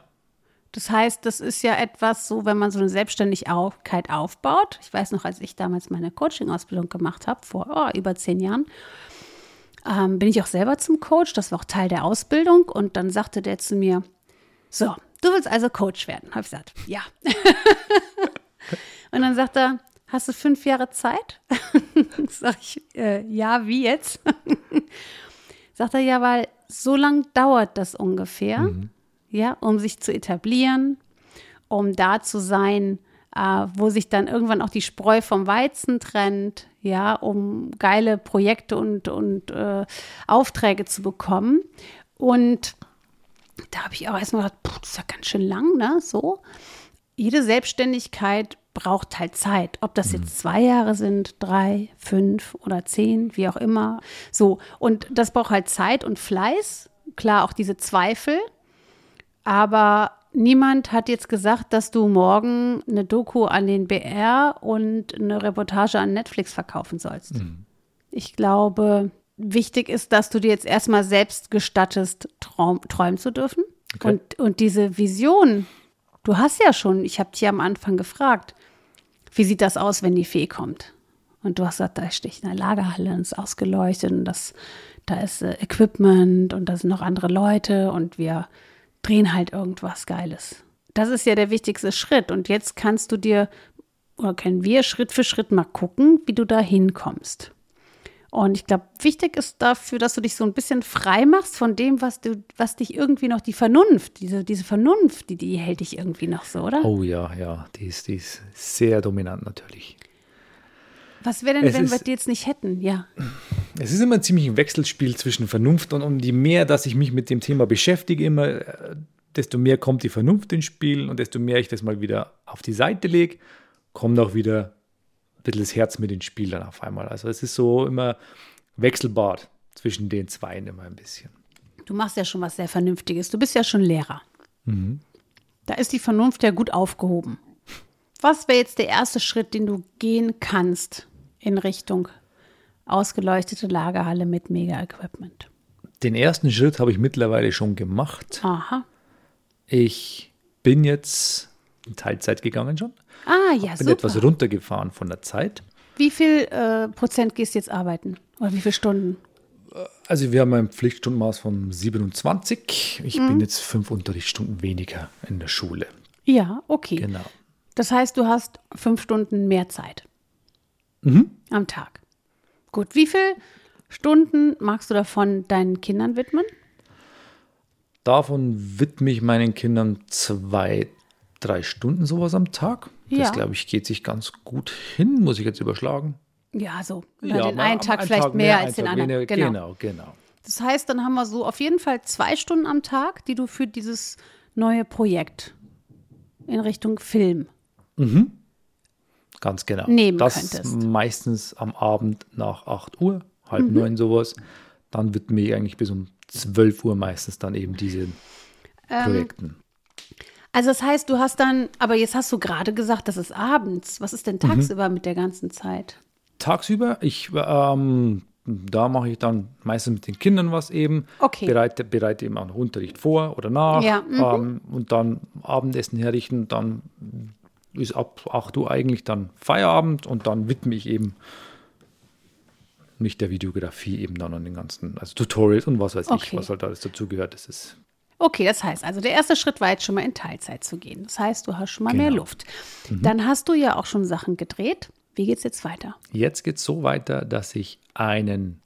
A: Das heißt, das ist ja etwas so, wenn man so eine Selbstständigkeit aufbaut. Ich weiß noch, als ich damals meine Coaching-Ausbildung gemacht habe, vor oh, über zehn Jahren, ähm, bin ich auch selber zum Coach. Das war auch Teil der Ausbildung. Und dann sagte der zu mir, so, du willst also Coach werden. Habe ich gesagt, ja. (laughs) und dann sagt er, hast du fünf Jahre Zeit? (laughs) Sag ich, äh, ja, wie jetzt? (laughs) sagt er, ja, weil so lang dauert das ungefähr. Mhm ja, um sich zu etablieren, um da zu sein, äh, wo sich dann irgendwann auch die Spreu vom Weizen trennt, ja, um geile Projekte und, und äh, Aufträge zu bekommen. Und da habe ich auch erstmal gedacht, das ist ja ganz schön lang, ne? So. Jede Selbstständigkeit braucht halt Zeit. Ob das jetzt zwei Jahre sind, drei, fünf oder zehn, wie auch immer. So. Und das braucht halt Zeit und Fleiß. Klar, auch diese Zweifel. Aber niemand hat jetzt gesagt, dass du morgen eine Doku an den BR und eine Reportage an Netflix verkaufen sollst. Mhm. Ich glaube, wichtig ist, dass du dir jetzt erstmal selbst gestattest, träumen zu dürfen. Okay. Und, und diese Vision, du hast ja schon, ich habe dich am Anfang gefragt, wie sieht das aus, wenn die Fee kommt? Und du hast gesagt, da stehe ich in der Lagerhalle und ist ausgeleuchtet und das, da ist äh, Equipment und da sind noch andere Leute und wir drehen halt irgendwas Geiles. Das ist ja der wichtigste Schritt. Und jetzt kannst du dir, oder können wir Schritt für Schritt mal gucken, wie du da hinkommst. Und ich glaube, wichtig ist dafür, dass du dich so ein bisschen frei machst von dem, was du, was dich irgendwie noch die Vernunft, diese, diese Vernunft, die, die hält dich irgendwie noch so, oder?
B: Oh ja, ja, die ist, die ist sehr dominant natürlich.
A: Was wäre denn, es wenn ist, wir die jetzt nicht hätten? Ja.
B: Es ist immer ziemlich ein Wechselspiel zwischen Vernunft und, und je mehr, dass ich mich mit dem Thema beschäftige, immer, äh, desto mehr kommt die Vernunft ins Spiel und desto mehr ich das mal wieder auf die Seite lege, kommt auch wieder bisschen das Herz mit ins Spiel dann auf einmal. Also es ist so immer wechselbar zwischen den zwei immer ein bisschen.
A: Du machst ja schon was sehr Vernünftiges. Du bist ja schon Lehrer. Mhm. Da ist die Vernunft ja gut aufgehoben. Was wäre jetzt der erste Schritt, den du gehen kannst, in Richtung ausgeleuchtete Lagerhalle mit Mega-Equipment.
B: Den ersten Schritt habe ich mittlerweile schon gemacht.
A: Aha.
B: Ich bin jetzt in Teilzeit gegangen schon.
A: Ah, ja,
B: bin super. etwas runtergefahren von der Zeit.
A: Wie viel äh, Prozent gehst du jetzt arbeiten? Oder wie viele Stunden?
B: Also wir haben ein Pflichtstundenmaß von 27. Ich mhm. bin jetzt fünf Unterrichtsstunden weniger in der Schule.
A: Ja, okay.
B: Genau.
A: Das heißt, du hast fünf Stunden mehr Zeit.
B: Mhm.
A: Am Tag. Gut, wie viele Stunden magst du davon deinen Kindern widmen?
B: Davon widme ich meinen Kindern zwei, drei Stunden sowas am Tag. Das,
A: ja.
B: glaube ich, geht sich ganz gut hin, muss ich jetzt überschlagen.
A: Ja, so. Ja, den einen Tag vielleicht Tag mehr, als den anderen. Weniger,
B: genau. genau, genau.
A: Das heißt, dann haben wir so auf jeden Fall zwei Stunden am Tag, die du für dieses neue Projekt in Richtung Film
B: mhm. Ganz genau.
A: Nehmen
B: das
A: könntest.
B: meistens am Abend nach 8 Uhr, halb mhm. neun sowas. Dann wird mir eigentlich bis um 12 Uhr meistens dann eben diese ähm, Projekten.
A: Also das heißt, du hast dann, aber jetzt hast du gerade gesagt, das ist abends. Was ist denn mhm. tagsüber mhm. mit der ganzen Zeit?
B: Tagsüber, ich ähm, da mache ich dann meistens mit den Kindern was eben.
A: Okay.
B: Bereite, bereite eben auch Unterricht vor oder nach.
A: Ja. Mhm.
B: Ähm, und dann Abendessen herrichten, dann ist ab 8 Uhr eigentlich dann Feierabend und dann widme ich eben mich der Videografie eben dann an den ganzen, also Tutorials und was weiß okay. ich, was halt alles dazugehört. Das ist.
A: Okay, das heißt also, der erste Schritt war jetzt schon mal in Teilzeit zu gehen. Das heißt, du hast schon mal genau. mehr Luft. Mhm. Dann hast du ja auch schon Sachen gedreht. Wie geht es jetzt weiter?
B: Jetzt geht es so weiter, dass ich einen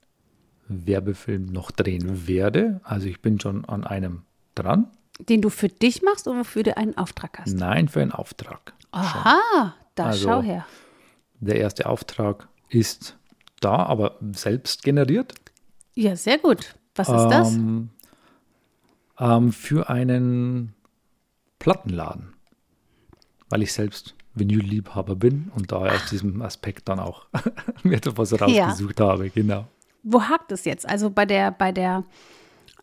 B: Werbefilm noch drehen werde. Also ich bin schon an einem dran.
A: Den du für dich machst oder wofür du einen Auftrag hast?
B: Nein, für einen Auftrag.
A: Aha, da also, schau her.
B: Der erste Auftrag ist da, aber selbst generiert.
A: Ja, sehr gut. Was ist das? Ähm,
B: ähm, für einen Plattenladen. Weil ich selbst Vinyl-Liebhaber bin und daher aus diesem Aspekt dann auch (laughs) mir etwas rausgesucht ja. habe, genau.
A: Wo hakt es jetzt? Also bei der, bei der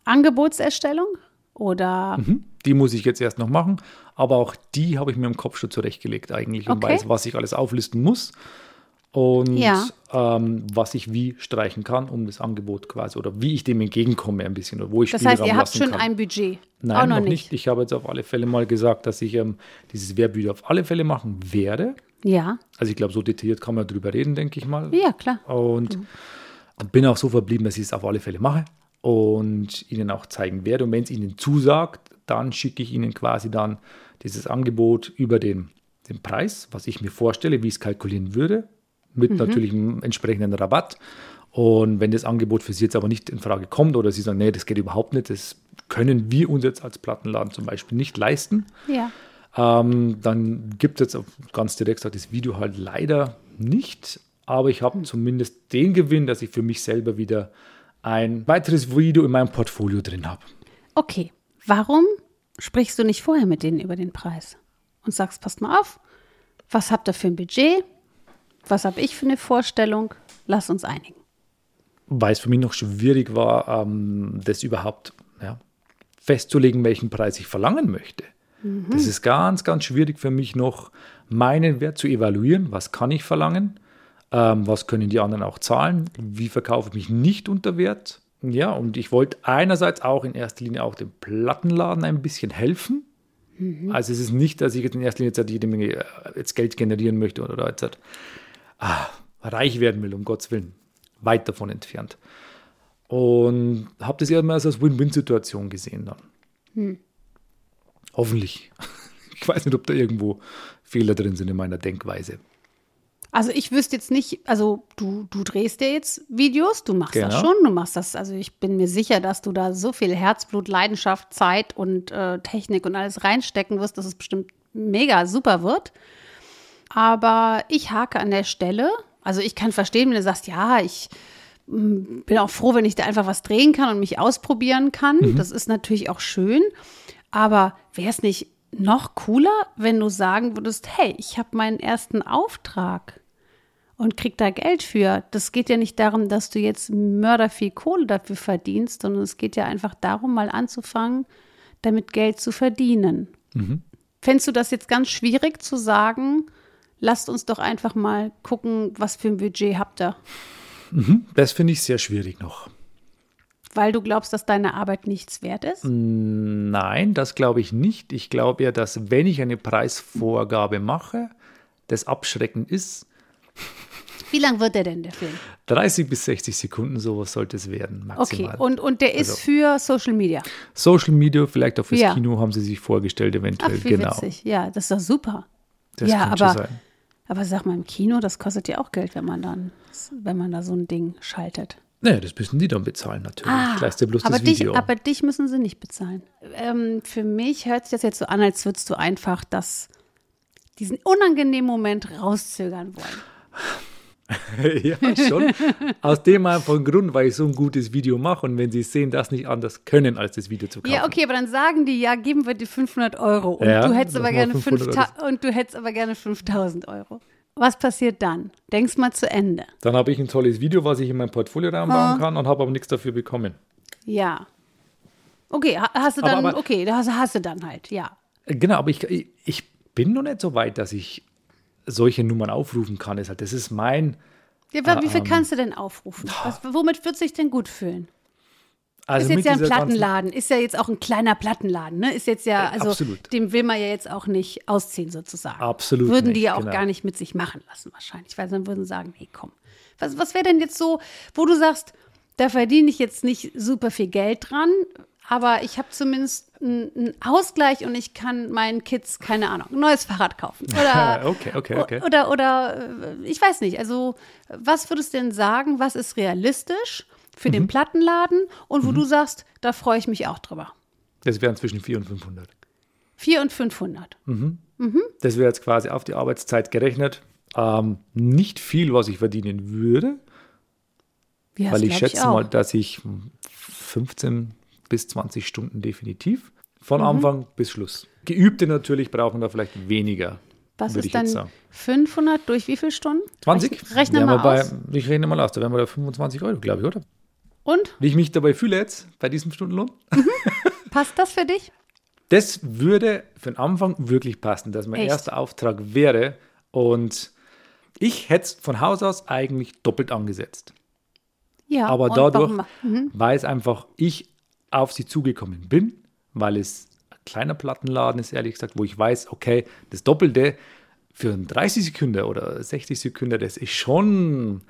A: Angebotserstellung? Oder?
B: Mhm, die muss ich jetzt erst noch machen, aber auch die habe ich mir im Kopf schon zurechtgelegt eigentlich und okay. weiß, was ich alles auflisten muss. Und
A: Ja.
B: ähm, was ich wie streichen kann, um das Angebot quasi oder wie ich dem entgegenkomme ein bisschen oder wo ich
A: Das
B: Spielraum
A: heißt, ihr habt schon
B: kann.
A: ein Budget.
B: Nein,
A: Auch noch,
B: noch
A: nicht.
B: nicht. Ich habe jetzt auf alle Fälle mal gesagt, dass ich ähm, dieses Werbvideo auf alle Fälle machen werde.
A: Ja.
B: Also ich glaube, so detailliert kann man drüber reden, denke ich mal.
A: Ja, klar.
B: Und bin auch so verblieben, dass ich es auf alle Fälle mache und Ihnen auch zeigen werde. Und wenn es Ihnen zusagt, dann schicke ich Ihnen quasi dann dieses Angebot über den, den Preis, was ich mir vorstelle, wie ich es kalkulieren würde, mit natürlich einem entsprechenden Rabatt. Und wenn das Angebot für Sie jetzt aber nicht in Frage kommt oder Sie sagen, nee, das geht überhaupt nicht, das können wir uns jetzt als Plattenladen zum Beispiel nicht leisten,
A: Ja.
B: ähm, dann gibt es jetzt ganz direkt gesagt, das Video halt leider nicht. Aber ich habe zumindest den Gewinn, dass ich für mich selber wieder ein weiteres Video in meinem Portfolio drin habe.
A: Okay. Warum sprichst du nicht vorher mit denen über den Preis und sagst, passt mal auf, was habt ihr für ein Budget? Was habe ich für eine Vorstellung? Lass uns einigen.
B: Weil es für mich noch schwierig war, ähm, das überhaupt ja, festzulegen, welchen Preis ich verlangen möchte. Das ist ganz, ganz schwierig für mich noch, meinen Wert zu evaluieren. Was kann ich verlangen? Ähm, was können die anderen auch zahlen? Wie verkaufe ich mich nicht unter Wert? Ja, und ich wollte einerseits auch in erster Linie auch dem Plattenladen ein bisschen helfen. Also es ist nicht, dass ich jetzt in erster Linie jetzt jede Menge äh, jetzt Geld generieren möchte oder jetzt halt, ah, reich werden will, um Gottes Willen. Weit davon entfernt. Und habe das eher mal als Win-Win-Situation gesehen dann. Hoffentlich. (laughs) Ich weiß nicht, ob da irgendwo Fehler drin sind in meiner Denkweise.
A: Also ich wüsste jetzt nicht, also du, du drehst ja jetzt Videos, du machst das
B: Genau.
A: schon, du machst das, also ich bin mir sicher, dass du da so viel Herzblut, Leidenschaft, Zeit und äh, Technik und alles reinstecken wirst, dass es bestimmt mega super wird. Aber ich hake an der Stelle, also ich kann verstehen, wenn du sagst, ja, ich mm, bin auch froh, wenn ich da einfach was drehen kann und mich ausprobieren kann. Das ist natürlich auch schön. Aber wäre es nicht noch cooler, wenn du sagen würdest, hey, ich habe meinen ersten Auftrag und krieg da Geld für. Das geht ja nicht darum, dass du jetzt mörder viel Kohle dafür verdienst, sondern es geht ja einfach darum, mal anzufangen, damit Geld zu verdienen. Fändest du das jetzt ganz schwierig zu sagen, lasst uns doch einfach mal gucken, was für ein Budget habt ihr?
B: Das finde ich sehr schwierig noch.
A: Weil du glaubst, dass deine Arbeit nichts wert ist?
B: Nein, das glaube ich nicht. Ich glaube ja, dass wenn ich eine Preisvorgabe mache, das abschreckend ist.
A: Wie lang wird der denn, der Film?
B: 30 bis 60 Sekunden, sowas sollte es werden,
A: Okay,
B: maximal.
A: und, und der ist
B: Also-
A: für Social Media.
B: Social Media, vielleicht auch fürs
A: Ja.
B: Kino haben sie sich vorgestellt,
A: Ach,
B: eventuell.
A: wie
B: genau.
A: witzig. Ja, das ist doch super.
B: Das
A: ja, aber,
B: sein.
A: aber sag mal, im Kino, das kostet ja auch Geld, wenn man dann, wenn man da so ein Ding schaltet.
B: Naja, das müssen die dann bezahlen, natürlich. ich leiste bloß
A: Ah, aber
B: das Video.
A: Dich, aber dich müssen sie nicht bezahlen. Ähm, für mich hört sich das jetzt so an, als würdest du einfach das, diesen unangenehmen Moment rauszögern wollen. (laughs)
B: ja, schon. Aus dem einfachen Grund, weil ich so ein gutes Video mache und wenn sie sehen, das nicht anders können, als das Video zu kaufen.
A: Ja, okay, aber dann sagen die, ja, geben wir dir 500 Euro und
B: Ja,
A: du hättest aber gerne
B: 500
A: 5000 und du hättest aber gerne 5000 Euro. Was passiert dann? Denkst mal zu Ende.
B: Dann habe ich ein tolles Video, was ich in mein Portfolio
A: Ah.
B: reinbauen kann und habe aber nichts dafür bekommen.
A: Ja. Okay, ha- hast du
B: Aber-
A: dann,
B: aber-
A: okay, das hast du dann halt, ja.
B: Genau, aber ich- ich bin noch nicht so weit, dass ich solche Nummern aufrufen kann. Ist halt- Das ist mein.
A: ja
B: Ah,
A: wie viel
B: ähm,
A: kannst du denn aufrufen? Was, womit würdest du dich denn gut fühlen?
B: Also
A: ist jetzt ja ein Plattenladen, ist ja jetzt auch ein kleiner Plattenladen, ne? Ist jetzt ja,
B: Äh,
A: also
B: absolut.
A: dem will man ja jetzt auch nicht ausziehen sozusagen.
B: Absolut
A: Würden die
B: nicht,
A: ja auch
B: genau.
A: gar nicht mit sich machen lassen wahrscheinlich, weil dann würden sagen, nee, komm. Was, was wäre denn jetzt so, wo du sagst, da verdiene ich jetzt nicht super viel Geld dran, aber ich habe zumindest einen Ausgleich und ich kann meinen Kids, keine Ahnung, ein neues Fahrrad kaufen. (laughs) Oder,
B: Okay, okay, okay.
A: oder, oder äh, ich weiß nicht, also was würdest du denn sagen, was ist realistisch für
B: Mhm.
A: den Plattenladen und wo du sagst, da freue ich mich auch drüber.
B: Das wären zwischen 400 und 500.
A: 4 und 500.
B: Das wäre jetzt quasi auf die Arbeitszeit gerechnet. Ähm, nicht viel, was ich verdienen würde,
A: Ja,
B: weil ich schätze
A: auch.
B: mal, dass ich 15 bis 20 Stunden definitiv von
A: Mhm.
B: Anfang bis Schluss. Geübte natürlich brauchen da vielleicht weniger.
A: Was ist dann
B: sagen.
A: 500 durch wie viele Stunden?
B: 20?
A: Rechne, mal
B: bei,
A: aus.
B: Ich rechne mal aus, da wären wir bei 25 Euro, glaube ich, oder?
A: Und?
B: Wie ich mich dabei fühle jetzt, bei diesem Stundenlohn. (laughs)
A: Passt das für dich?
B: Das würde für den Anfang wirklich passen, dass mein
A: Echt?
B: erster Auftrag wäre und Ich hätte es von Haus aus eigentlich doppelt angesetzt.
A: Ja,
B: Aber dadurch,
A: Mhm.
B: weil es einfach ich auf sie zugekommen bin, weil es ein kleiner Plattenladen ist, ehrlich gesagt, wo ich weiß, okay, das Doppelte für einen 30 Sekunden oder 60 Sekunden, das ist schon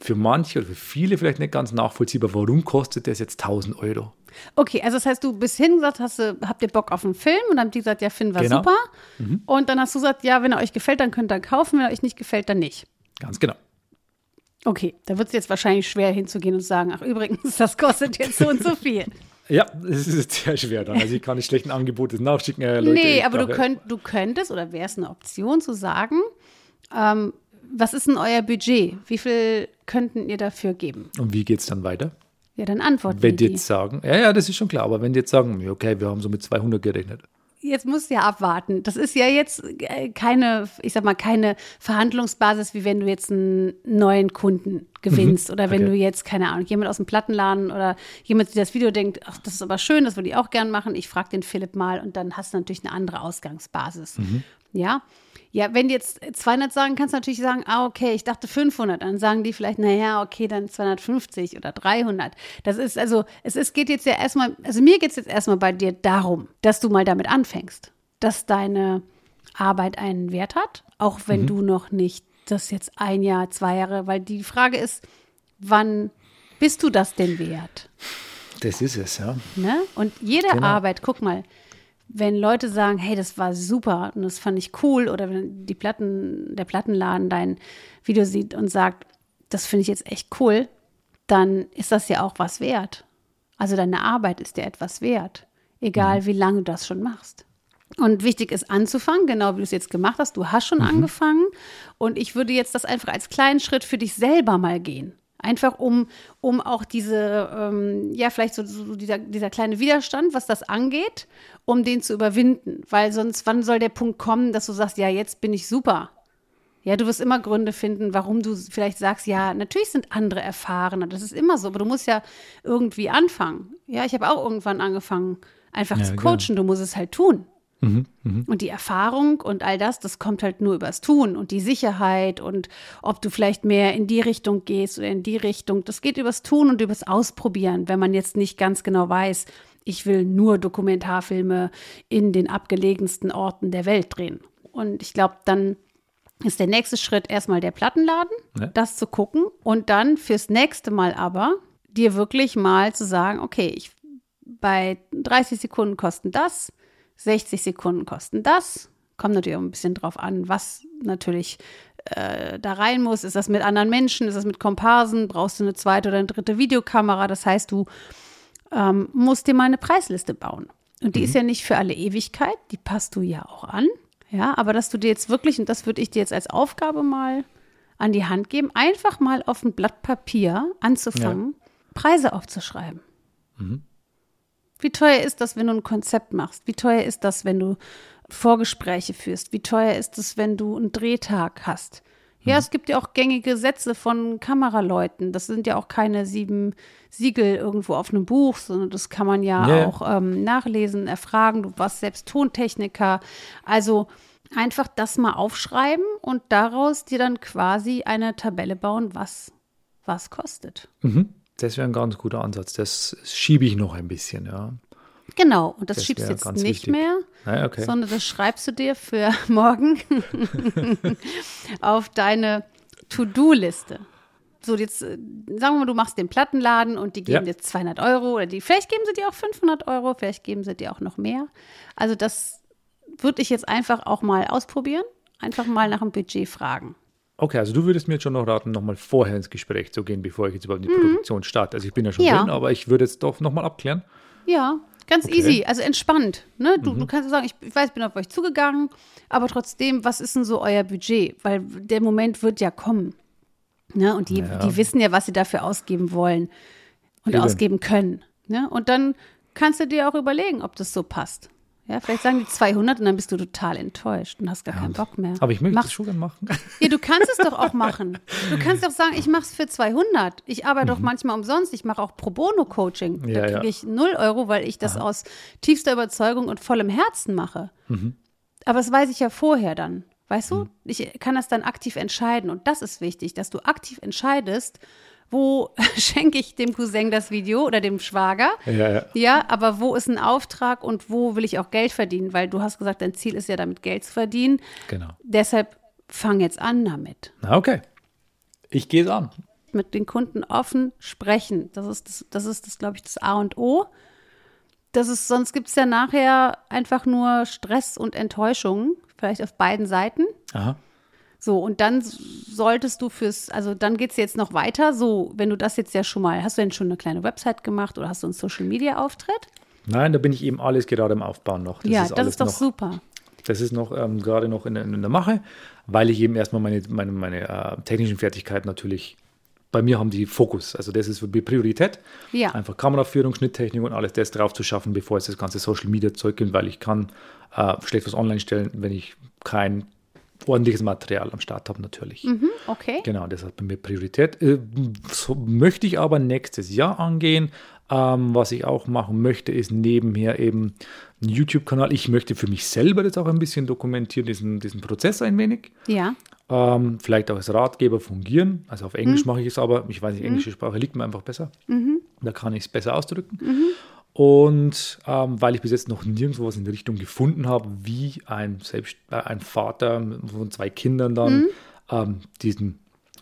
B: für manche oder für viele vielleicht nicht ganz nachvollziehbar. Warum kostet das jetzt 1000 Euro?
A: Okay, also das heißt, du bist hingesagt, hast habt ihr Bock auf einen Film? Und dann haben die gesagt, ja, finden wir
B: Genau.
A: super. Und dann hast du gesagt, ja, wenn er euch gefällt, dann könnt ihr ihn kaufen, wenn er euch nicht gefällt, dann nicht.
B: Ganz genau.
A: Okay, da wird es jetzt wahrscheinlich schwer hinzugehen und sagen, ach übrigens, das kostet jetzt so und so viel. (laughs)
B: Ja, das ist sehr schwer dann. Also ich kann nicht schlechten Angebote nachschicken. Äh, Leute,
A: nee, aber du, könnt, du könntest, oder wäre es eine Option zu sagen, ähm, was ist denn euer Budget? Wie viel könnten ihr dafür geben?
B: Und wie geht es dann weiter?
A: Ja, dann antworten
B: Wenn die
A: die.
B: jetzt sagen, ja, ja, das ist schon klar, aber wenn die jetzt sagen, okay, wir haben so mit 200 gerechnet.
A: Jetzt musst du ja abwarten. Das ist ja jetzt äh, keine, ich sag mal, keine Verhandlungsbasis, wie wenn du jetzt einen neuen Kunden gewinnst oder wenn
B: okay.
A: du jetzt, keine Ahnung, jemand aus dem Plattenladen oder jemand, der das Video denkt, ach, das ist aber schön, das würde ich auch gern machen. Ich frage den Philipp mal und dann hast du natürlich eine andere Ausgangsbasis. Ja. Ja, wenn die jetzt 200 sagen, kannst du natürlich sagen, ah, okay, ich dachte 500. Dann sagen die vielleicht, naja, okay, dann 250 oder 300. Das ist also, es ist, geht jetzt ja erstmal, also mir geht es jetzt erstmal bei dir darum, dass du mal damit anfängst, dass deine Arbeit einen Wert hat, auch wenn du noch nicht das jetzt ein Jahr, zwei Jahre, weil die Frage ist, wann bist du das denn wert?
B: Das ist es, ja.
A: Ne? Und jede
B: Genau.
A: Arbeit, guck mal, wenn Leute sagen, hey, das war super und das fand ich cool, oder wenn die Platten, der Plattenladen dein Video sieht und sagt, das finde ich jetzt echt cool, dann ist das ja auch was wert. Also deine Arbeit ist dir etwas wert, egal wie lange du das schon machst. Und wichtig ist anzufangen, genau wie du es jetzt gemacht hast. Du hast schon angefangen und ich würde jetzt das einfach als kleinen Schritt für dich selber mal gehen. Einfach um, um auch diese, ähm, ja, vielleicht so, so dieser, dieser kleine Widerstand, was das angeht, um den zu überwinden. Weil sonst, wann soll der Punkt kommen, dass du sagst, ja, jetzt bin ich super. Ja, du wirst immer Gründe finden, warum du vielleicht sagst, ja, natürlich sind andere erfahrener. Das ist immer so, aber du musst ja irgendwie anfangen. Ja, ich habe auch irgendwann angefangen, einfach
B: Ja,
A: zu
B: genau.
A: coachen. Du musst es halt tun. Und die Erfahrung und all das, das kommt halt nur übers Tun und die Sicherheit und ob du vielleicht mehr in die Richtung gehst oder in die Richtung. Das geht übers Tun und übers Ausprobieren, wenn man jetzt nicht ganz genau weiß, ich will nur Dokumentarfilme in den abgelegensten Orten der Welt drehen. Und ich glaube, dann ist der nächste Schritt erstmal der Plattenladen,
B: Ja.
A: das zu gucken und dann fürs nächste Mal aber dir wirklich mal zu sagen, okay, ich bei 30 Sekunden kosten das, 60 Sekunden kosten das. Kommt natürlich auch ein bisschen drauf an, was natürlich äh, da rein muss. Ist das mit anderen Menschen? Ist das mit Komparsen? Brauchst du eine zweite oder eine dritte Videokamera? Das heißt, du ähm, musst dir mal eine Preisliste bauen. Und die ist ja nicht für alle Ewigkeit, die passt du ja auch an. Ja, aber dass du dir jetzt wirklich, und das würde ich dir jetzt als Aufgabe mal an die Hand geben, einfach mal auf ein Blatt Papier anzufangen, Preise aufzuschreiben. Wie teuer ist das, wenn du ein Konzept machst? Wie teuer ist das, wenn du Vorgespräche führst? Wie teuer ist es, wenn du einen Drehtag hast? Ja, es gibt ja auch gängige Sätze von Kameraleuten. Das sind ja auch keine sieben Siegel irgendwo auf einem Buch, sondern das kann man ja,
B: ja.
A: auch ähm, nachlesen, erfragen. Du warst selbst Tontechniker. Also einfach das mal aufschreiben und daraus dir dann quasi eine Tabelle bauen, was was kostet.
B: Das wäre ein ganz guter Ansatz. Das schiebe ich noch ein bisschen, ja.
A: Genau, und das,
B: Das
A: schiebst du jetzt nicht
B: wichtig.
A: mehr,
B: Ja, okay.
A: sondern das schreibst du dir für (laughs) morgen auf deine To-Do-Liste. So, jetzt äh, sagen wir mal, du machst den Plattenladen und die geben
B: Ja.
A: dir 200 Euro oder die, vielleicht geben sie dir auch 500 Euro, vielleicht geben sie dir auch noch mehr. Also das würde ich jetzt einfach auch mal ausprobieren, einfach mal nach dem Budget fragen.
B: Okay, also du würdest mir jetzt schon noch raten, nochmal vorher ins Gespräch zu gehen, bevor ich jetzt überhaupt in die Produktion starte. Also ich bin ja schon
A: Mhm. Ja.
B: drin, aber ich würde jetzt doch nochmal abklären.
A: Ja, ganz
B: Okay.
A: easy, also entspannt. Ne? Du,
B: Mhm.
A: du kannst sagen, ich, ich weiß, ich bin auf euch zugegangen, aber trotzdem, was ist denn so euer Budget? Weil der Moment wird ja kommen. Ne? Und die,
B: Ja.
A: die wissen ja, was sie dafür ausgeben wollen und
B: Eben.
A: ausgeben können. Ne? Und dann kannst du dir auch überlegen, ob das so passt. Ja, vielleicht sagen die 200 und dann bist du total enttäuscht und hast gar keinen Bock mehr.
B: Aber ich möchte
A: Mach-
B: das schon machen. (laughs)
A: ja, du kannst es doch auch machen. Du (laughs) kannst doch sagen, ich mache es für 200. Ich arbeite doch manchmal umsonst. Ich mache auch Pro Bono Coaching.
B: Mhm. Ja,
A: da
B: ja.
A: kriege ich 0 Euro, weil ich das aus tiefster Überzeugung und vollem Herzen mache.
B: Mhm.
A: Aber das weiß ich ja vorher dann. Weißt du? Ich kann das dann aktiv entscheiden. Und das ist wichtig, dass du aktiv entscheidest, wo (laughs) schenke ich dem Cousin das Video oder dem Schwager?
B: Ja, ja.
A: Ja, aber wo ist ein Auftrag und wo will ich auch Geld verdienen? Weil du hast gesagt, dein Ziel ist ja damit Geld zu verdienen.
B: Genau.
A: Deshalb fang jetzt an damit.
B: Na, okay. Ich gehe es an.
A: Mit den Kunden offen sprechen. Das ist das, das ist das, glaube ich, das A und O. Das ist, sonst gibt es ja nachher einfach nur Stress und Enttäuschung, vielleicht auf beiden Seiten.
B: Aha.
A: So, und dann solltest du fürs, also dann geht es jetzt noch weiter. So, wenn du das jetzt ja schon mal, hast du denn schon eine kleine Website gemacht oder hast du einen Social Media Auftritt?
B: Nein, da bin ich eben alles gerade im Aufbauen noch.
A: ja, das
B: alles
A: ist doch
B: noch,
A: super.
B: Das ist noch ähm, gerade noch in, in der Mache, weil ich eben erstmal meine, meine, meine äh, technischen Fertigkeiten natürlich bei mir haben die Fokus. Also das ist für mich Priorität.
A: Ja.
B: Einfach Kameraführung, Schnitttechnik und alles das drauf zu schaffen, bevor es das ganze Social Media Zeug gibt, weil ich kann äh, schlecht was online stellen, wenn ich kein ordentliches Material am Start habe natürlich.
A: Mhm, okay.
B: Genau, das hat bei mir Priorität. Äh, so möchte ich aber nächstes Jahr angehen. Ähm, was ich auch machen möchte, ist nebenher eben einen YouTube-Kanal. Ich möchte für mich selber das auch ein bisschen dokumentieren, diesen, diesen Prozess ein wenig.
A: Ja.
B: Ähm, vielleicht auch als Ratgeber fungieren. Also auf Englisch
A: Mhm.
B: mache ich es aber. Ich weiß nicht, englische Sprache liegt mir einfach besser. Da kann ich es besser ausdrücken.
A: Mhm.
B: Und ähm, weil ich bis jetzt noch nirgendwo was in die Richtung gefunden habe, wie ein, selbst, äh, ein Vater von zwei Kindern dann
A: Mhm.
B: ähm, diesen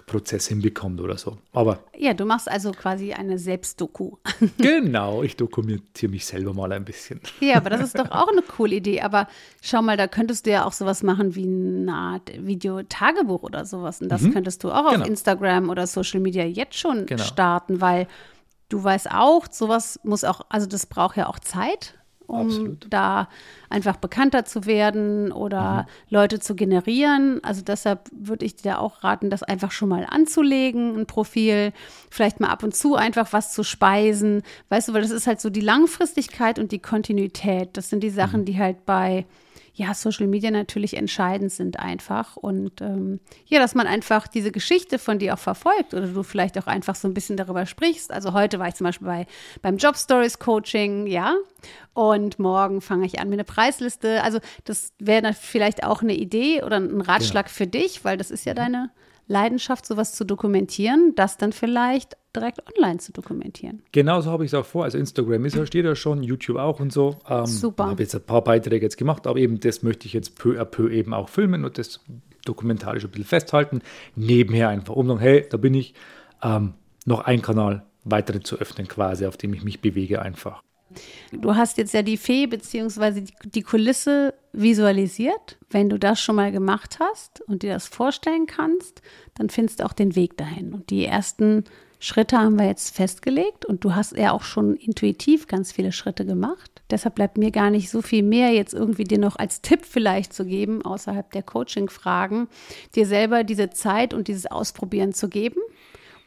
B: Prozess hinbekommt oder so. Aber
A: Ja, du machst also quasi eine Selbstdoku. (laughs)
B: genau, ich dokumentiere mich selber mal ein bisschen.
A: ja, aber das ist doch auch eine coole Idee. Aber schau mal, da könntest du ja auch sowas machen wie eine Art Videotagebuch oder sowas. Und das könntest du auch
B: Genau.
A: auf Instagram oder Social Media jetzt schon
B: Genau.
A: starten, weil du weißt auch, sowas muss auch, also das braucht ja auch Zeit, um
B: Absolut.
A: da einfach bekannter zu werden oder Leute zu generieren. Also deshalb würde ich dir auch raten, das einfach schon mal anzulegen, ein Profil, vielleicht mal ab und zu einfach was zu speisen. Weißt du, weil das ist halt so die Langfristigkeit und die Kontinuität. Das sind die Sachen, die halt bei ja, Social Media natürlich entscheidend sind einfach. Und ähm, ja, dass man einfach diese Geschichte von dir auch verfolgt oder du vielleicht auch einfach so ein bisschen darüber sprichst. Also heute war ich zum Beispiel bei, beim Job Stories Coaching, ja. Und morgen fange ich an mit einer Preisliste. Also das wäre dann vielleicht auch eine Idee oder ein Ratschlag für dich, weil das ist ja deine Leidenschaft, sowas zu dokumentieren, das dann vielleicht direkt online zu dokumentieren.
B: Genauso habe ich es auch vor. Also Instagram ist ja, steht ja schon, YouTube auch und so. Ähm,
A: Super.
B: Ich habe jetzt ein paar Beiträge jetzt gemacht, aber eben das möchte ich jetzt peu à peu eben auch filmen und das dokumentarisch ein bisschen festhalten. Nebenher einfach um sagen, hey, da bin ich. Ähm, noch ein Kanal weitere zu öffnen quasi, auf dem ich mich bewege einfach.
A: Du hast jetzt ja die Fee beziehungsweise die, die Kulisse visualisiert. Wenn du das schon mal gemacht hast und dir das vorstellen kannst, dann findest du auch den Weg dahin. Und die ersten Schritte haben wir jetzt festgelegt und du hast ja auch schon intuitiv ganz viele Schritte gemacht. Deshalb bleibt mir gar nicht so viel mehr jetzt irgendwie dir noch als Tipp vielleicht zu geben, außerhalb der Coaching-Fragen, dir selber diese Zeit und dieses Ausprobieren zu geben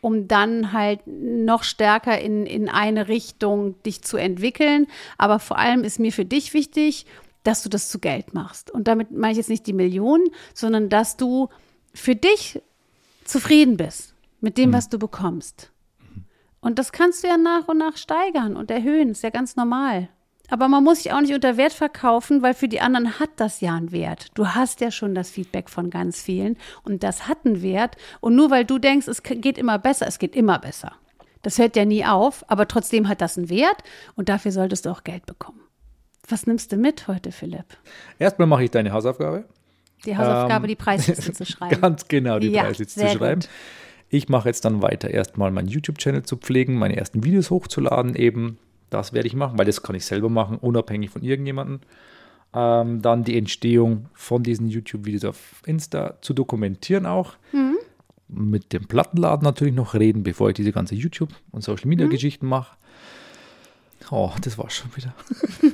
A: um dann halt noch stärker in, in eine Richtung dich zu entwickeln. Aber vor allem ist mir für dich wichtig, dass du das zu Geld machst. Und damit meine ich jetzt nicht die Millionen, sondern dass du für dich zufrieden bist mit dem, was du bekommst. Und das kannst du ja nach und nach steigern und erhöhen. Ist ja ganz normal. Aber man muss sich auch nicht unter Wert verkaufen, weil für die anderen hat das ja einen Wert. Du hast ja schon das Feedback von ganz vielen und das hat einen Wert. Und nur weil du denkst, es geht immer besser, es geht immer besser. Das hört ja nie auf, aber trotzdem hat das einen Wert und dafür solltest du auch Geld bekommen. Was nimmst du mit heute, Philipp?
B: Erstmal mache ich deine Hausaufgabe.
A: Die Hausaufgabe,
B: Ähm,
A: die Preisliste zu (laughs) schreiben.
B: Ganz genau, die
A: Ja,
B: Preisliste zu schreiben.
A: gut.
B: Ich mache jetzt dann weiter, erstmal meinen YouTube-Channel zu pflegen, meine ersten Videos hochzuladen eben. Das werde ich machen, weil das kann ich selber machen, unabhängig von irgendjemandem. Ähm, dann die Entstehung von diesen YouTube-Videos auf Insta zu dokumentieren auch.
A: Mhm.
B: Mit dem Plattenladen natürlich noch reden, bevor ich diese ganze YouTube- und
A: Mhm.
B: Social-Media-Geschichten mache. Oh, das war's schon wieder. (laughs)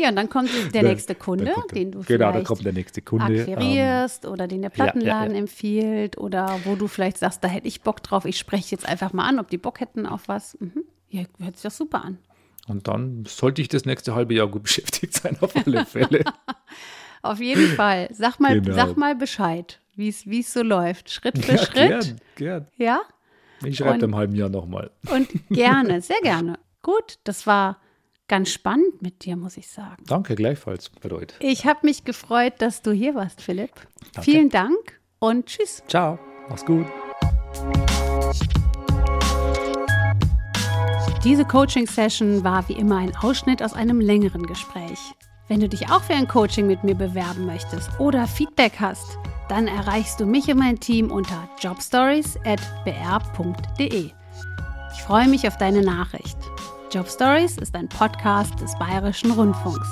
A: Ja, und dann kommt der nächste Kunde,
B: kommt
A: den du
B: Genau,
A: vielleicht
B: kommt der nächste Kunde. ähm,
A: akquirierst oder den der
B: ja, ja,
A: Plattenladen
B: ja.
A: empfiehlt oder wo du vielleicht sagst, da hätte ich Bock drauf, ich spreche jetzt einfach mal an, ob die Bock hätten auf was. Mhm. Ja, hört sich doch super an.
B: Und dann sollte ich das nächste halbe Jahr gut (laughs) beschäftigt sein, auf alle (laughs) Fälle.
A: Auf jeden Fall. Sag mal,
B: Genau.
A: sag mal Bescheid, wie es so läuft. Schritt für
B: ja,
A: Schritt.
B: gern, gern.
A: Ja?
B: Ich schreibe im halben Jahr nochmal.
A: Und gerne, sehr gerne. (laughs) Gut, das war ganz spannend mit dir, muss ich sagen.
B: Danke, gleichfalls, bereut.
A: Ich habe mich gefreut, dass du hier warst, Philipp. Danke. Vielen Dank und tschüss.
B: Ciao, mach's gut.
A: Diese Coaching-Session war wie immer ein Ausschnitt aus einem längeren Gespräch. Wenn du dich auch für ein Coaching mit mir bewerben möchtest oder Feedback hast, dann erreichst du mich und mein Team unter jobstories.br.de. Ich freue mich auf deine Nachricht. Job Stories ist ein Podcast des Bayerischen Rundfunks.